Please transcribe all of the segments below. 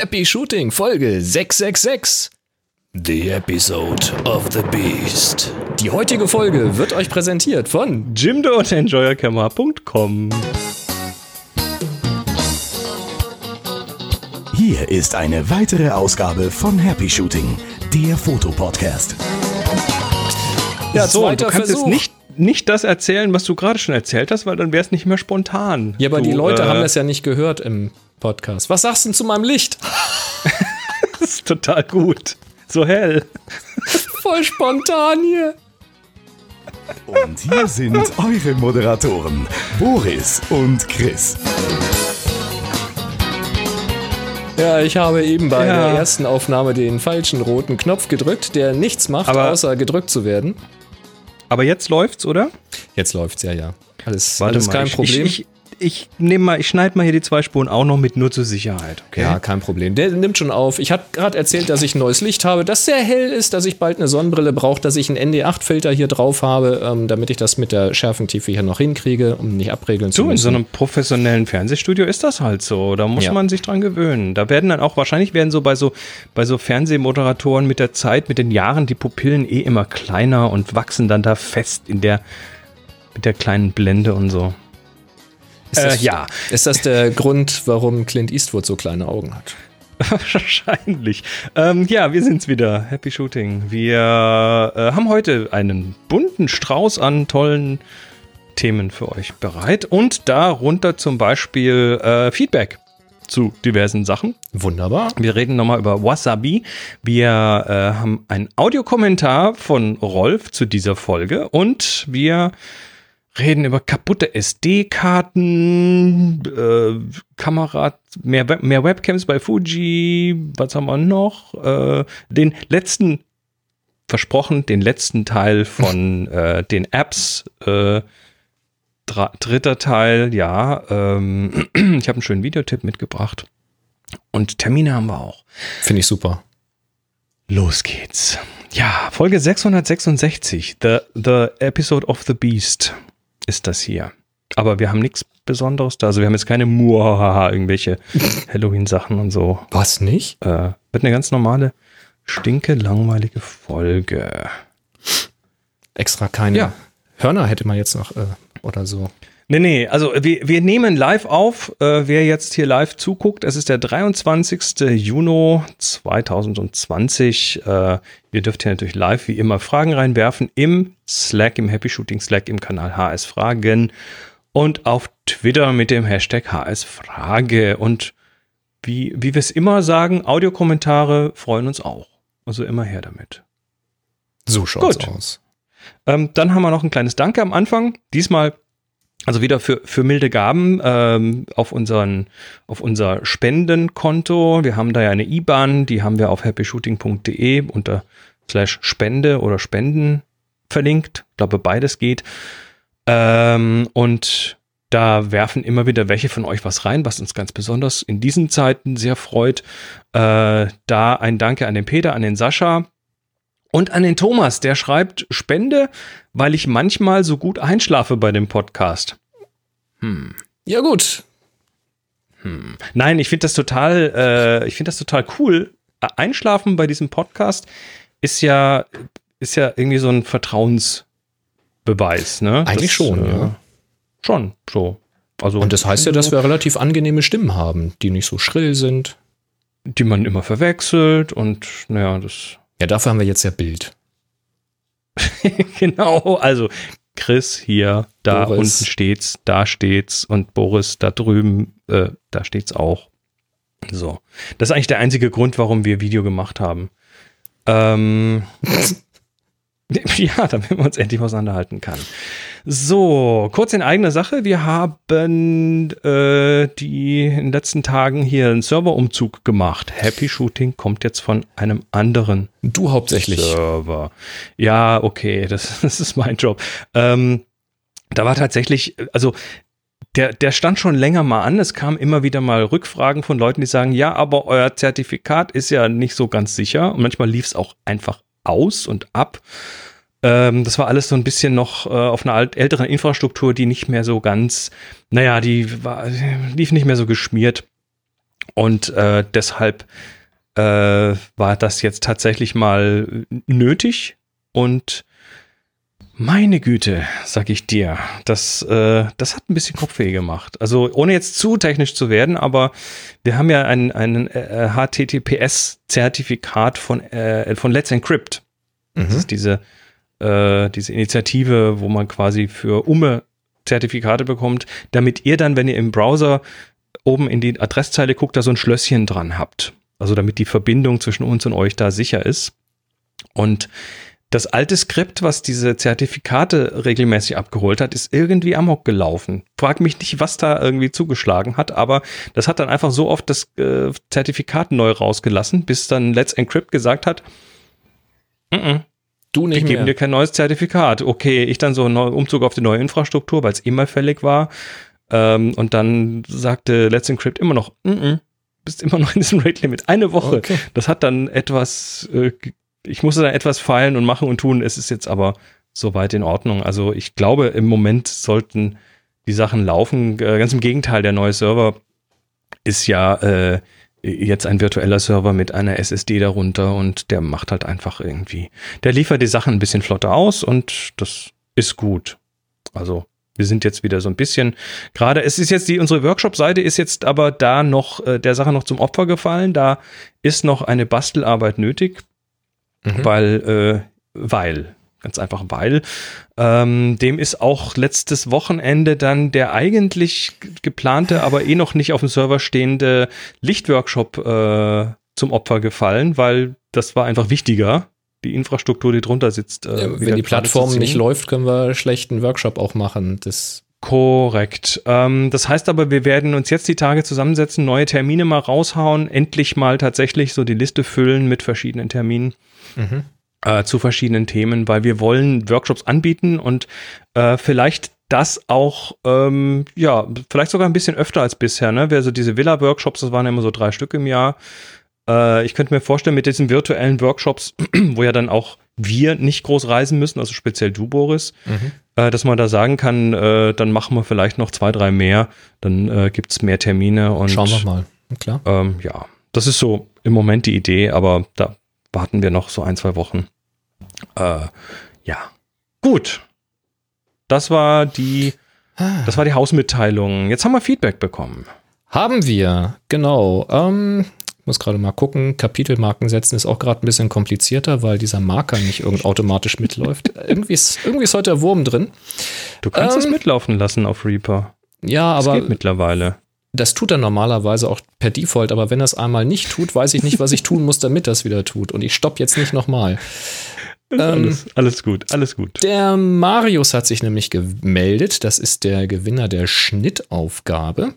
Happy Shooting Folge 666. The Episode of the Beast. Die heutige Folge wird euch präsentiert von Jimdo und EnjoyerCamera.com. Hier ist eine weitere Ausgabe von Happy Shooting, der Fotopodcast. Ja, so, du kannst Versuch. jetzt nicht, nicht das erzählen, was du gerade schon erzählt hast, weil dann wäre es nicht mehr spontan. Ja, aber du, die Leute äh, haben das ja nicht gehört im Podcast. Was sagst du denn zu meinem Licht? das ist total gut. So hell. Voll spontan hier. Und hier sind eure Moderatoren, Boris und Chris. Ja, ich habe eben bei ja. der ersten Aufnahme den falschen roten Knopf gedrückt, der nichts macht, aber, außer gedrückt zu werden. Aber jetzt läuft's, oder? Jetzt läuft's, ja, ja. Alles, alles kein ich, Problem. Ich, ich, ich nehme mal, ich schneide mal hier die zwei Spuren auch noch mit, nur zur Sicherheit. Okay? Ja, kein Problem. Der nimmt schon auf. Ich habe gerade erzählt, dass ich ein neues Licht habe, das sehr hell ist, dass ich bald eine Sonnenbrille brauche, dass ich einen ND8-Filter hier drauf habe, ähm, damit ich das mit der Schärfentiefe hier noch hinkriege, um nicht abregeln zu müssen. Du, in so einem professionellen Fernsehstudio ist das halt so. Da muss ja. man sich dran gewöhnen. Da werden dann auch, wahrscheinlich werden so bei so, bei so Fernsehmoderatoren mit der Zeit, mit den Jahren die Pupillen eh immer kleiner und wachsen dann da fest in der, mit der kleinen Blende und so. Ist das, äh, ja. Ist das der Grund, warum Clint Eastwood so kleine Augen hat? Wahrscheinlich. Ähm, ja, wir sind's wieder. Happy Shooting. Wir äh, haben heute einen bunten Strauß an tollen Themen für euch bereit und darunter zum Beispiel äh, Feedback zu diversen Sachen. Wunderbar. Wir reden nochmal über Wasabi. Wir äh, haben einen Audiokommentar von Rolf zu dieser Folge und wir reden über kaputte SD-Karten, äh, Kamera, mehr, mehr Webcams bei Fuji, was haben wir noch? Äh, den letzten, versprochen, den letzten Teil von äh, den Apps, äh, dritter Teil, ja. Ähm, ich habe einen schönen Videotipp mitgebracht. Und Termine haben wir auch. Finde ich super. Los geht's. Ja, Folge 666, The, the Episode of the Beast ist das hier. Aber wir haben nichts Besonderes da. Also wir haben jetzt keine Muahaha, irgendwelche Halloween-Sachen und so. Was nicht? Äh, wird eine ganz normale, stinke, langweilige Folge. Extra keine ja. Hörner hätte man jetzt noch äh, oder so. Nee, nee, also wir, wir nehmen live auf. Äh, wer jetzt hier live zuguckt, es ist der 23. Juni 2020. Äh, ihr dürft hier natürlich live wie immer Fragen reinwerfen im Slack, im Happy Shooting Slack, im Kanal HS Fragen und auf Twitter mit dem Hashtag HS Frage. Und wie, wie wir es immer sagen, Audiokommentare freuen uns auch. Also immer her damit. So schaut's Gut. aus. Ähm, dann haben wir noch ein kleines Danke am Anfang. Diesmal also wieder für, für milde Gaben ähm, auf, unseren, auf unser Spendenkonto. Wir haben da ja eine IBAN, die haben wir auf happyshooting.de unter slash Spende oder Spenden verlinkt. Ich glaube, beides geht. Ähm, und da werfen immer wieder welche von euch was rein, was uns ganz besonders in diesen Zeiten sehr freut. Äh, da ein Danke an den Peter, an den Sascha und an den Thomas, der schreibt Spende, weil ich manchmal so gut einschlafe bei dem Podcast. Hm. Ja, gut. Hm. Nein, ich finde das total, äh, ich finde das total cool. Einschlafen bei diesem Podcast ist ja, ist ja irgendwie so ein Vertrauensbeweis, ne? Eigentlich das, schon, äh, ja. Schon, so. Also, Und das heißt ja, dass wir relativ angenehme Stimmen haben, die nicht so schrill sind. Die man immer verwechselt und, naja, das. Ja, dafür haben wir jetzt ja Bild. genau, also Chris hier, da Boris. unten steht's, da steht's und Boris da drüben, äh, da steht's auch. So. Das ist eigentlich der einzige Grund, warum wir Video gemacht haben. Ähm, ja, damit man uns endlich auseinanderhalten kann. So, kurz in eigener Sache. Wir haben äh, die in den letzten Tagen hier einen Serverumzug gemacht. Happy Shooting kommt jetzt von einem anderen. Du hauptsächlich. Server. Ja, okay, das, das ist mein Job. Ähm, da war tatsächlich, also der, der stand schon länger mal an. Es kamen immer wieder mal Rückfragen von Leuten, die sagen, ja, aber euer Zertifikat ist ja nicht so ganz sicher. Und manchmal lief es auch einfach aus und ab. Ähm, das war alles so ein bisschen noch äh, auf einer alt, älteren Infrastruktur, die nicht mehr so ganz, naja, die war, lief nicht mehr so geschmiert. Und äh, deshalb äh, war das jetzt tatsächlich mal nötig und meine Güte, sag ich dir, das, äh, das hat ein bisschen Kopfweh gemacht. Also ohne jetzt zu technisch zu werden, aber wir haben ja ein, ein äh, HTTPS-Zertifikat von, äh, von Let's Encrypt. Mhm. Das ist diese, äh, diese Initiative, wo man quasi für Umme Zertifikate bekommt, damit ihr dann, wenn ihr im Browser oben in die Adresszeile guckt, da so ein Schlösschen dran habt. Also damit die Verbindung zwischen uns und euch da sicher ist. Und das alte Skript, was diese Zertifikate regelmäßig abgeholt hat, ist irgendwie amok gelaufen. Frag mich nicht, was da irgendwie zugeschlagen hat, aber das hat dann einfach so oft das äh, Zertifikat neu rausgelassen, bis dann Let's Encrypt gesagt hat, N -n, du nicht wir geben mehr. dir kein neues Zertifikat. Okay, ich dann so einen Umzug auf die neue Infrastruktur, weil es immer fällig war. Ähm, und dann sagte Let's Encrypt immer noch, N bist immer noch in diesem Rate Limit. Eine Woche. Okay. Das hat dann etwas äh, ich musste da etwas feilen und machen und tun. Es ist jetzt aber soweit in Ordnung. Also ich glaube, im Moment sollten die Sachen laufen. Äh, ganz im Gegenteil, der neue Server ist ja äh, jetzt ein virtueller Server mit einer SSD darunter und der macht halt einfach irgendwie, der liefert die Sachen ein bisschen flotter aus und das ist gut. Also wir sind jetzt wieder so ein bisschen gerade, es ist jetzt die, unsere Workshop-Seite ist jetzt aber da noch äh, der Sache noch zum Opfer gefallen. Da ist noch eine Bastelarbeit nötig mhm. weil, äh, weil, ganz einfach weil. Ähm, dem ist auch letztes Wochenende dann der eigentlich geplante, aber eh noch nicht auf dem Server stehende Lichtworkshop äh, zum Opfer gefallen, weil das war einfach wichtiger. Die Infrastruktur, die drunter sitzt. Äh, ja, wenn die Plattform nicht läuft, können wir schlechten Workshop auch machen. Das Korrekt. Ähm, das heißt aber, wir werden uns jetzt die Tage zusammensetzen, neue Termine mal raushauen, endlich mal tatsächlich so die Liste füllen mit verschiedenen Terminen mhm. äh, zu verschiedenen Themen, weil wir wollen Workshops anbieten und äh, vielleicht das auch, ähm, ja, vielleicht sogar ein bisschen öfter als bisher, ne? Also diese Villa-Workshops, das waren immer so drei Stück im Jahr. Äh, ich könnte mir vorstellen, mit diesen virtuellen Workshops, wo ja dann auch wir nicht groß reisen müssen, also speziell du, Boris, mhm. äh, dass man da sagen kann, äh, dann machen wir vielleicht noch zwei, drei mehr, dann äh, gibt es mehr Termine und schauen wir mal. Klar. Ähm, ja, das ist so im Moment die Idee, aber da warten wir noch so ein, zwei Wochen. Äh, ja. Gut. Das war die, das war die Hausmitteilung. Jetzt haben wir Feedback bekommen. Haben wir, genau. Ähm, muss gerade mal gucken. Kapitelmarken setzen ist auch gerade ein bisschen komplizierter, weil dieser Marker nicht irgend automatisch mitläuft. irgendwie, ist, irgendwie ist heute der Wurm drin. Du kannst ähm, es mitlaufen lassen auf Reaper. Ja, aber. Das geht mittlerweile. Das tut er normalerweise auch per Default, aber wenn er es einmal nicht tut, weiß ich nicht, was ich tun muss, damit das wieder tut. Und ich stopp jetzt nicht nochmal. Ähm, alles, alles gut, alles gut. Der Marius hat sich nämlich gemeldet. Das ist der Gewinner der Schnittaufgabe.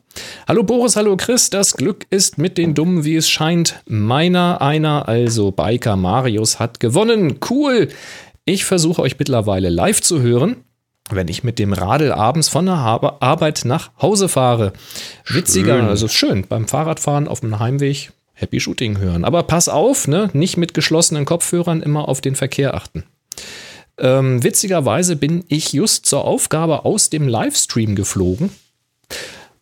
Hallo Boris, hallo Chris. Das Glück ist mit den Dummen, wie es scheint. Meiner, einer, also Biker Marius, hat gewonnen. Cool. Ich versuche euch mittlerweile live zu hören wenn ich mit dem Radl abends von der Arbeit nach Hause fahre. Witziger, schön. also schön, beim Fahrradfahren auf dem Heimweg Happy Shooting hören. Aber pass auf, ne? nicht mit geschlossenen Kopfhörern immer auf den Verkehr achten. Ähm, witzigerweise bin ich just zur Aufgabe aus dem Livestream geflogen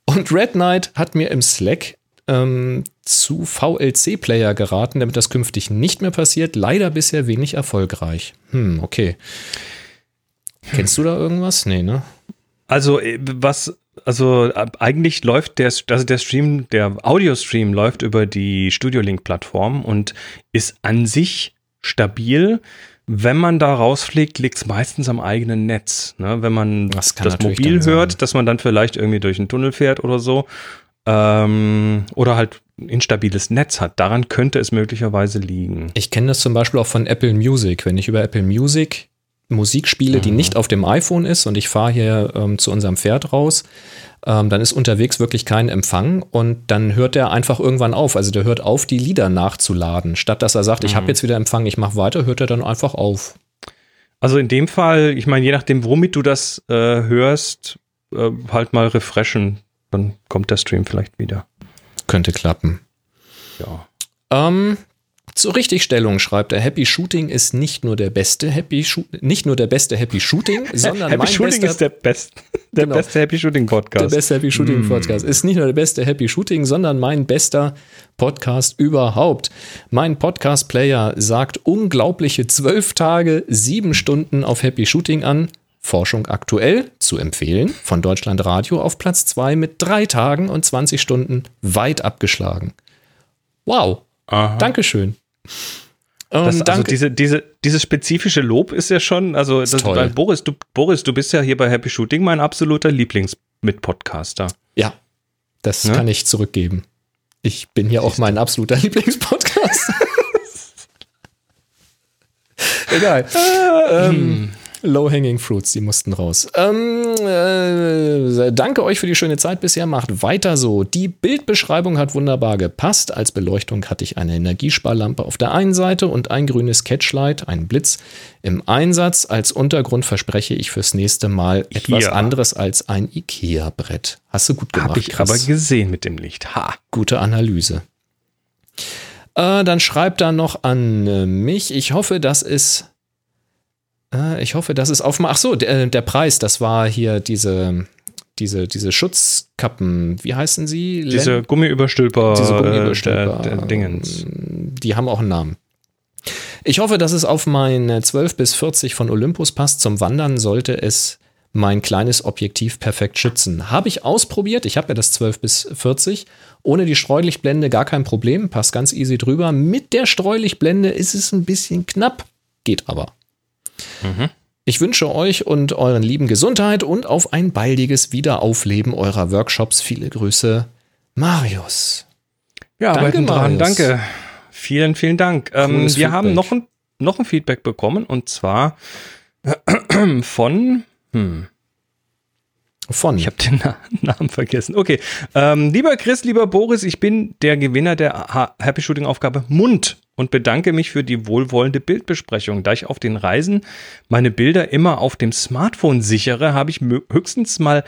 und Red Knight hat mir im Slack ähm, zu VLC-Player geraten, damit das künftig nicht mehr passiert. Leider bisher wenig erfolgreich. Hm, okay. Kennst du da irgendwas? Nee, ne? Also, äh, was, also eigentlich läuft der, also der Stream, der Audio-Stream läuft über die Studio Link-Plattform und ist an sich stabil. Wenn man da rausfliegt, liegt es meistens am eigenen Netz. Ne? Wenn man das, das Mobil hört, dass man dann vielleicht irgendwie durch einen Tunnel fährt oder so. Ähm, oder halt instabiles Netz hat. Daran könnte es möglicherweise liegen. Ich kenne das zum Beispiel auch von Apple Music. Wenn ich über Apple Music Musik spiele, mhm. die nicht auf dem iPhone ist und ich fahre hier ähm, zu unserem Pferd raus, ähm, dann ist unterwegs wirklich kein Empfang und dann hört er einfach irgendwann auf. Also der hört auf, die Lieder nachzuladen. Statt dass er sagt, mhm. ich habe jetzt wieder Empfang, ich mache weiter, hört er dann einfach auf. Also in dem Fall, ich meine, je nachdem, womit du das äh, hörst, äh, halt mal refreshen, dann kommt der Stream vielleicht wieder. Könnte klappen. Ja. Ähm, Zur Richtigstellung schreibt er, Happy Shooting ist nicht nur der beste Happy Shoot, nicht nur der beste Happy Shooting, sondern Happy mein Shooting bester, ist der, best, der Genau. beste Happy Shooting der Podcast. beste Happy Shooting Podcast. Ist nicht nur der beste Happy Shooting, sondern mein bester Podcast überhaupt. Mein Podcast-Player sagt unglaubliche zwölf Tage, sieben Stunden auf Happy Shooting an. Forschung aktuell zu empfehlen von Deutschland Radio auf Platz zwei mit drei Tagen und 20 Stunden weit abgeschlagen. Wow. Aha. Dankeschön. Ähm, Das, also danke. diese, diese, dieses spezifische Lob ist ja schon, also das, toll. Boris, du, Boris, du bist ja hier bei Happy Shooting mein absoluter Lieblingsmitpodcaster. Ja, das Ne? kann ich zurückgeben. Ich bin hier auch mein absoluter Lieblingspodcast. Egal. ähm, Low-hanging fruits, die mussten raus. Ähm, äh, danke euch für die schöne Zeit bisher. Macht weiter so. Die Bildbeschreibung hat wunderbar gepasst. Als Beleuchtung hatte ich eine Energiesparlampe auf der einen Seite und ein grünes Catchlight, ein Blitz im Einsatz. Als Untergrund verspreche ich fürs nächste Mal etwas Hier. anderes als ein Ikea-Brett. Hast du gut gemacht. Habe ich Chris. aber gesehen mit dem Licht. Ha. Gute Analyse. Äh, dann schreibt er noch an äh, mich. Ich hoffe, dass es. Äh, ich hoffe, dass es auf. Ach so, der, der Preis, das war hier diese, diese, diese Schutzkappen. Wie heißen sie? Diese Len- Gummiüberstülper, diese äh, Gummiüberstülper. der Dingens. Die haben auch einen Namen. Ich hoffe, dass es auf mein 12 bis 40 von Olympus passt. Zum Wandern sollte es mein kleines Objektiv perfekt schützen. Habe ich ausprobiert. Ich habe ja das 12 bis 40. Ohne die Streulichtblende gar kein Problem. Passt ganz easy drüber. Mit der Streulichtblende ist es ein bisschen knapp. Geht aber. Ich wünsche euch und euren Lieben Gesundheit und auf ein baldiges Wiederaufleben eurer Workshops. Viele Grüße, Marius. Ja, Danke, arbeiten dran, Marius. danke. Vielen, vielen Dank. Ähm, wir Cooles haben Feedback. noch ein, noch ein Feedback bekommen und zwar von, hm, Von. ich habe den Na Namen vergessen. Okay, ähm, lieber Chris, lieber Boris, ich bin der Gewinner der Ha- Happy Shooting Aufgabe Mund und bedanke mich für die wohlwollende Bildbesprechung. Da ich auf den Reisen meine Bilder immer auf dem Smartphone sichere, habe ich höchstens mal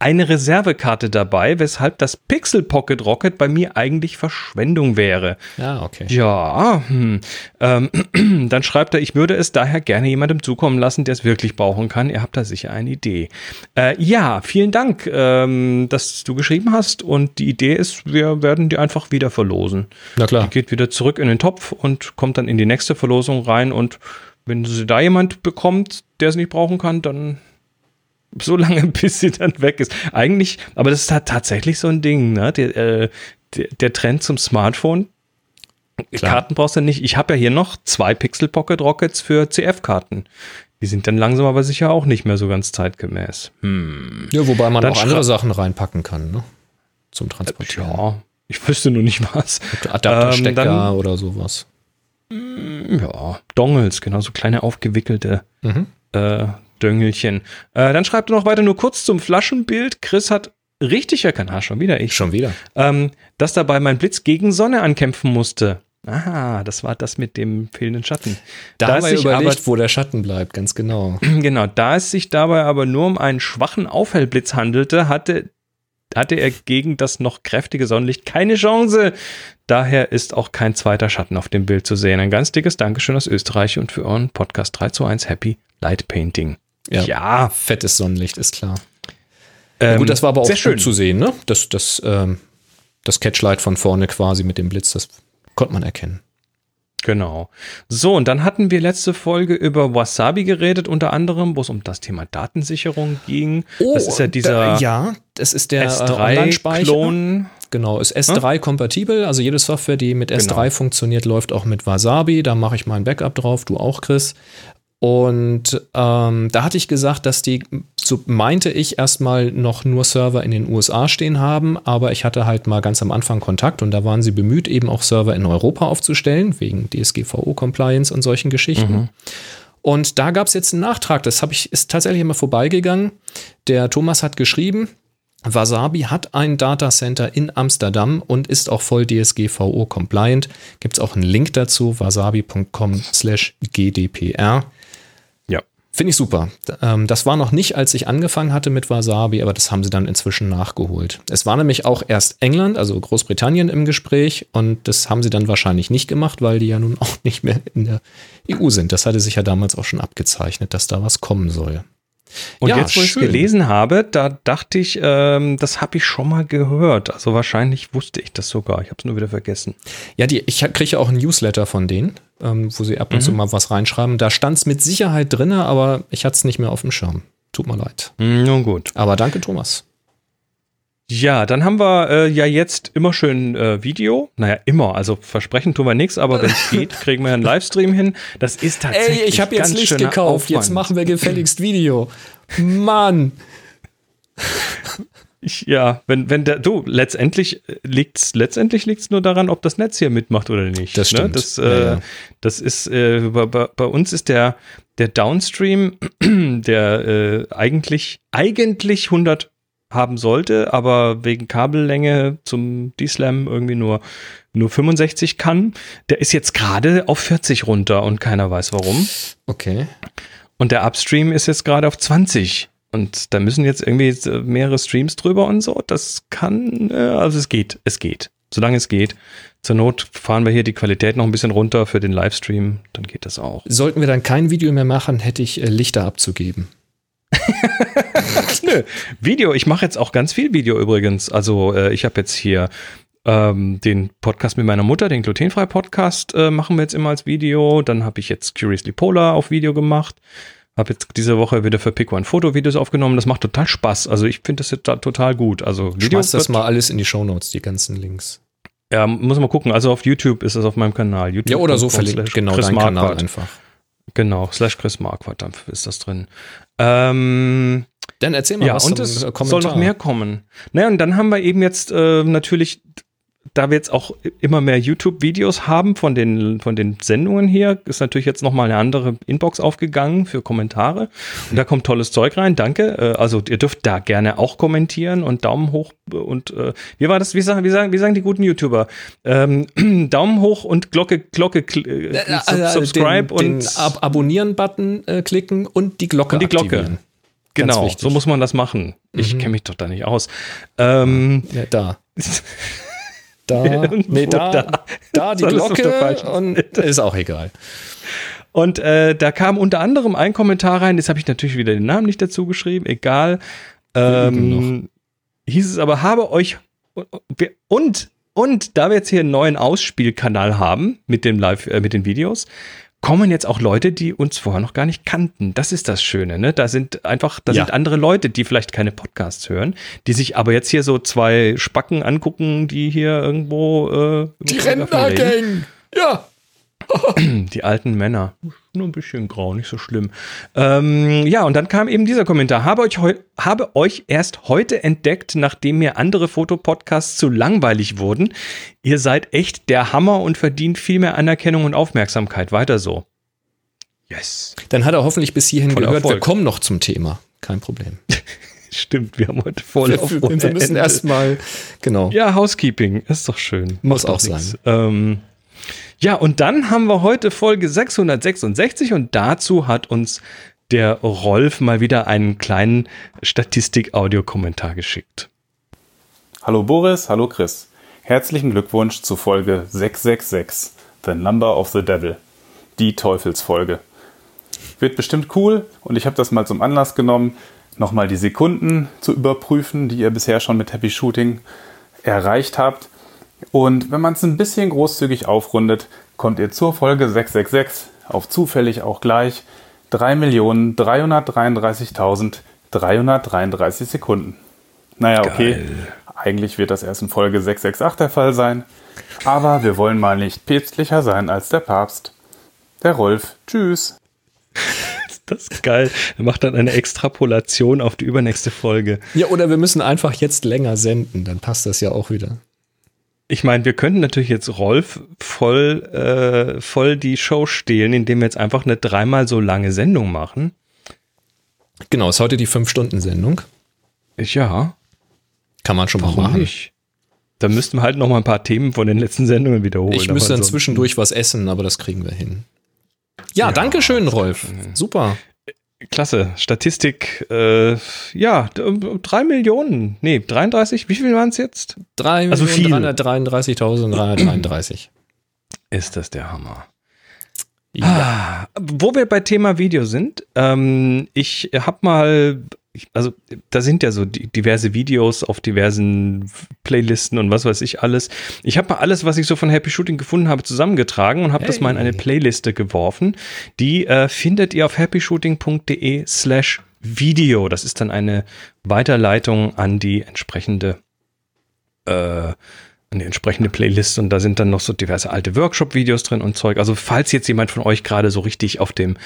eine Reservekarte dabei, weshalb das Pixel Pocket Rocket bei mir eigentlich Verschwendung wäre. ja, okay. Ja, hm. ähm, dann schreibt er, ich würde es daher gerne jemandem zukommen lassen, der es wirklich brauchen kann. Ihr habt da sicher eine Idee. Äh, ja, vielen Dank, ähm, dass du geschrieben hast. Und die Idee ist, wir werden die einfach wieder verlosen. Na klar. Die geht wieder zurück in den Topf und kommt dann in die nächste Verlosung rein. Und wenn sie da jemand bekommt, der es nicht brauchen kann, dann so lange, bis sie dann weg ist. Eigentlich, aber das ist halt tatsächlich so ein Ding, ne? Der, äh, der, der Trend zum Smartphone. Klar. Karten brauchst du nicht. Ich habe ja hier noch zwei Pixel Pocket Rockets für CF-Karten. Die sind dann langsam aber sicher auch nicht mehr so ganz zeitgemäß. Hm. Ja, wobei man Dann auch andere Sachen reinpacken kann, ne? Zum Transportieren. Ja, ich wüsste nur nicht was. Adapterstecker Ähm, oder sowas. Ja, Dongles, genau, so kleine aufgewickelte Mhm. äh, Döngelchen. Äh, dann schreibt er noch weiter nur kurz zum Flaschenbild. Chris hat richtig erkannt, ah, schon wieder ich, Schon wieder. ähm, dass dabei mein Blitz gegen Sonne ankämpfen musste. Aha, das war das mit dem fehlenden Schatten. Da, Da sich überlegt, wo der Schatten bleibt, ganz genau. Genau, da es sich dabei aber nur um einen schwachen Aufhellblitz handelte, hatte, hatte er gegen das noch kräftige Sonnenlicht keine Chance. Daher ist auch kein zweiter Schatten auf dem Bild zu sehen. Ein ganz dickes Dankeschön aus Österreich und für euren Podcast 3 zu 1 Happy Light Painting. Ja. ja Fettes Sonnenlicht, ist klar. ähm, Gut, das war aber auch sehr schön. zu sehen, ne? Das, das, ähm, das Catchlight von vorne quasi mit dem Blitz, das konnte man erkennen. Genau. So, und dann hatten wir letzte Folge über Wasabi geredet, unter anderem, wo es um das Thema Datensicherung ging. das ist ja dieser da, ja, das ist der äh, Online-Speicher. S3-Klon. Genau, ist S3 kompatibel. Also jede Software, die mit S3 Genau. funktioniert, läuft auch mit Wasabi. Da mache ich mein Backup drauf, du auch, Chris. Und ähm, da hatte ich gesagt, dass die, so meinte ich, erstmal noch nur Server in den USA stehen haben, aber ich hatte halt mal ganz am Anfang Kontakt und da waren sie bemüht, eben auch Server in Europa aufzustellen, wegen DSGVO-Compliance und solchen Geschichten. Und da gab es jetzt einen Nachtrag, das habe ich, ist tatsächlich immer vorbeigegangen. Der Thomas hat geschrieben, Wasabi hat ein Datacenter in Amsterdam und ist auch voll DSGVO compliant. Gibt es auch einen Link dazu, wasabi.com slash GDPR. Finde ich super. Ähm, das war noch nicht, als ich angefangen hatte mit Wasabi, aber das haben sie dann inzwischen nachgeholt. Es war nämlich auch erst England, also Großbritannien im Gespräch und das haben sie dann wahrscheinlich nicht gemacht, weil die ja nun auch nicht mehr in der EU sind. Das hatte sich ja damals auch schon abgezeichnet, dass da was kommen soll. Und ja, jetzt, wo ich es gelesen habe, da dachte ich, ähm, das habe ich schon mal gehört. Also wahrscheinlich wusste ich das sogar. Ich habe es nur wieder vergessen. Ja, die, ich kriege ja auch ein Newsletter von denen, ähm, wo sie ab und mhm. zu mal was reinschreiben. Da stand es mit Sicherheit drin, aber ich hatte es nicht mehr auf dem Schirm. Tut mir leid. Mhm, nun gut. Aber danke, Thomas. Ja, dann haben wir äh, ja jetzt immer schön äh, Video. Naja, immer. Also versprechen tun wir nichts, aber wenn es geht, kriegen wir einen Livestream hin. Das ist tatsächlich. Ey, ich habe jetzt Licht gekauft. Aufwand. Jetzt machen wir gefälligst Video. Mann. Ich, ja, wenn, wenn der, du, letztendlich liegt's, letztendlich liegt's nur daran, ob das Netz hier mitmacht oder nicht. Das ne? stimmt. Ne? Das, äh, ja, ja. das ist, äh, bei, bei, uns ist der, der Downstream, der äh, eigentlich, eigentlich 100 haben sollte, aber wegen Kabellänge zum D-Slam irgendwie nur, nur 65 kann. Der ist jetzt gerade auf 40 runter und keiner weiß warum. Okay. Und der Upstream ist jetzt gerade auf 20. Und da müssen jetzt irgendwie mehrere Streams drüber und so. Das kann, also es geht, es geht. Solange es geht. Zur Not fahren wir hier die Qualität noch ein bisschen runter für den Livestream, dann geht das auch. Sollten wir dann kein Video mehr machen, hätte ich äh, Lichter abzugeben. Nö, Video. Ich mache jetzt auch ganz viel Video übrigens. Also äh, ich habe jetzt hier ähm, den Podcast mit meiner Mutter, den glutenfrei Podcast, äh, machen wir jetzt immer als Video. Dann habe ich jetzt Curiously Polar auf Video gemacht. Habe jetzt diese Woche wieder für Pico ein Foto-Videos aufgenommen. Das macht total Spaß. Also ich finde das jetzt total gut. Also Schmeiß das mal alles in die Shownotes, die ganzen Links. Ja, muss man gucken. Also auf YouTube ist es auf meinem Kanal. YouTube ja, oder so verlinkt. Genau, Chris dein Kanal einfach. Genau, slash Chris Marquardt ist das drin. Ähm, dann erzähl mal ja, was und es soll noch mehr kommen. Naja, und dann haben wir eben jetzt äh, natürlich da wir jetzt auch immer mehr YouTube-Videos haben von den, von den Sendungen hier, ist natürlich jetzt nochmal eine andere Inbox aufgegangen für Kommentare. Und da kommt tolles Zeug rein, danke. Äh, also ihr dürft da gerne auch kommentieren und Daumen hoch und äh, wie war das, wie sagen, wie sagen, wie sagen die guten YouTuber? Ähm, Daumen hoch und Glocke, Glocke, äh, äh, subscribe den, und den Ab Abonnieren-Button äh, klicken und die Glocke und die Glocke. Aktivieren. Genau, so muss man das machen. Ich mhm. kenne mich doch da nicht aus. Ähm, ja, da. Da, nee, da, da, da die Glocke und ist auch egal. Und äh, da kam unter anderem ein Kommentar rein, jetzt habe ich natürlich wieder den Namen nicht dazu geschrieben, egal. Ähm, hieß es aber, habe euch und und da wir jetzt hier einen neuen Ausspielkanal haben mit dem Live, äh, mit den Videos, kommen jetzt auch Leute, die uns vorher noch gar nicht kannten. Das ist das Schöne, ne? Da sind einfach, da ja. sind andere Leute, die vielleicht keine Podcasts hören, die sich aber jetzt hier so zwei Spacken angucken, die hier irgendwo äh, Die Rentnergang! Ja! die alten Männer. Nur ein bisschen grau, nicht so schlimm. Ähm, ja, und dann kam eben dieser Kommentar. Habe euch, habe euch erst heute entdeckt, nachdem mir andere Fotopodcasts zu langweilig wurden. Ihr seid echt der Hammer und verdient viel mehr Anerkennung und Aufmerksamkeit. Weiter so. Yes. Dann hat er hoffentlich bis hierhin Voller gehört. Erfolg. Wir kommen noch zum Thema. Kein Problem. Stimmt, wir haben heute voll wir, auf Wir müssen erstmal, genau. Ja, Housekeeping, ist doch schön. Muss auch sein. Ähm, ja, und dann haben wir heute Folge 666 und dazu hat uns der Rolf mal wieder einen kleinen Statistik-Audiokommentar geschickt. Hallo Boris, hallo Chris. Herzlichen Glückwunsch zu Folge 666, The Number of the Devil, die Teufelsfolge. Wird bestimmt cool und ich habe das mal zum Anlass genommen, nochmal die Sekunden zu überprüfen, die ihr bisher schon mit Happy Shooting erreicht habt und wenn man es ein bisschen großzügig aufrundet, kommt ihr zur Folge 666 auf zufällig auch gleich 3.333.333 Sekunden. Naja, okay, Geil. eigentlich wird das erst in Folge 668 der Fall sein, aber wir wollen mal nicht päpstlicher sein als der Papst. Der Rolf, tschüss. Das ist geil. Er macht dann eine Extrapolation auf die übernächste Folge. Ja, oder wir müssen einfach jetzt länger senden, dann passt das ja auch wieder ich meine, wir könnten natürlich jetzt Rolf voll, äh, voll die Show stehlen, indem wir jetzt einfach eine dreimal so lange Sendung machen. Genau, ist heute die Fünf-Stunden-Sendung. Ja. Kann man schon Warum mal machen. Nicht? Da müssten wir halt noch mal ein paar Themen von den letzten Sendungen wiederholen. Ich müsste dann zwischendurch was essen, aber das kriegen wir hin. Ja, ja danke schön, Rolf. Super. Klasse. Statistik, äh, ja, drei Millionen. Nee, 33, wie viel waren es jetzt? Also viel. 3.333.333. Ist das der Hammer. Ja. Ah, wo wir bei Thema Video sind, ähm, ich habe mal, ich- also da sind ja so diverse Videos auf diversen Playlisten und was weiß ich alles. Ich habe mal alles, was ich so von Happy Shooting gefunden habe, zusammengetragen und habe das mal in eine Hey. Playliste geworfen. Die äh, findet ihr auf happyshooting.de slash Video. Das ist dann eine Weiterleitung an die entsprechende äh, an die entsprechende Playlist und da sind dann noch so diverse alte Workshop-Videos drin und Zeug. Also falls jetzt jemand von euch gerade so richtig auf dem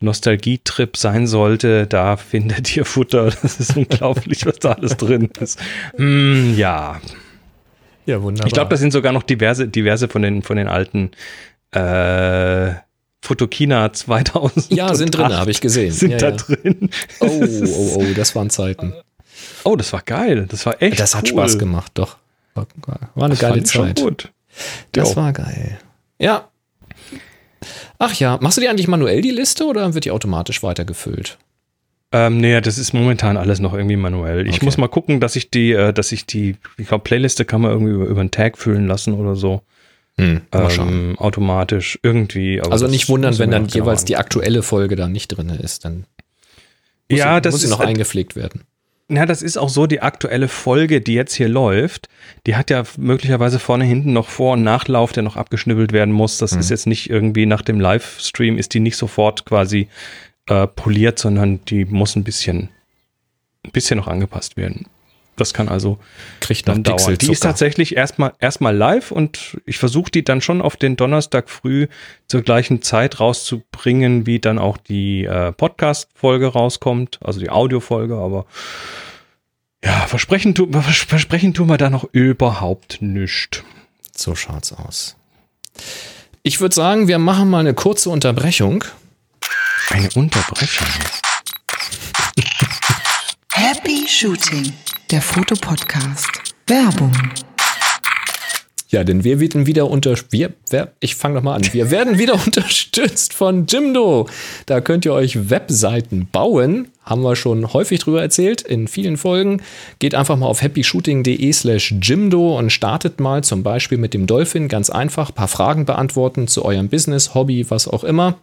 Nostalgie-Trip sein sollte, da findet ihr Futter. Das ist unglaublich, was da alles drin ist. Mm, ja, ja, wunderbar. ich glaube, da sind sogar noch diverse, diverse von den, von den alten äh, Fotokina 2000. ja, sind drin, habe ich gesehen. Sind ja, da ja. drin. Oh, oh, oh, das waren Zeiten. Oh, das war geil. Das war echt Das hat cool. Spaß gemacht, doch. War, war eine Das geile fand ich schon Zeit. gut. Das Jo. war geil. Ja. Ach ja, machst du dir eigentlich manuell die Liste oder wird die automatisch weitergefüllt? Ähm, nee, das ist momentan alles noch irgendwie manuell. Ich Okay. muss mal gucken, dass ich die, äh, dass ich die, ich glaube, Playliste kann man irgendwie über, über einen Tag füllen lassen oder so. Hm, mal schauen. Ähm, automatisch irgendwie. aber Also nicht wundern, wenn dann noch genau jeweils die aktuelle Folge da nicht drin ist. Dann muss, Ja, sie, das muss sie ist noch halt- eingepflegt werden. Ja, das ist auch so, die aktuelle Folge, die jetzt hier läuft, die hat ja möglicherweise vorne, hinten noch Vor- und Nachlauf, der noch abgeschnibbelt werden muss. Das ist jetzt nicht irgendwie nach dem Livestream, ist die nicht sofort quasi äh, poliert, sondern die muss ein bisschen, ein bisschen noch angepasst werden. Das kann also Kriegt dann dauern. Die ist tatsächlich erstmal erstmal live und ich versuche die dann schon auf den Donnerstag früh zur gleichen Zeit rauszubringen, wie dann auch die äh, Podcast-Folge rauskommt, also die Audiofolge, aber ja, versprechen, tu, vers- versprechen tun wir da noch überhaupt nichts. So schaut's aus. Ich würde sagen, wir machen mal eine kurze Unterbrechung. Eine Unterbrechung. Happy Shooting, der Fotopodcast. Werbung. Ja, denn wir werden wieder unter wir, wer, ich fange noch mal an. Wir werden wieder unterstützt von Jimdo. Da könnt ihr euch Webseiten bauen. Haben wir schon häufig drüber erzählt in vielen Folgen. Geht einfach mal auf happyshooting.de slash Jimdo und startet mal zum Beispiel mit dem Dolphin ganz einfach paar Fragen beantworten zu eurem Business, Hobby, was auch immer.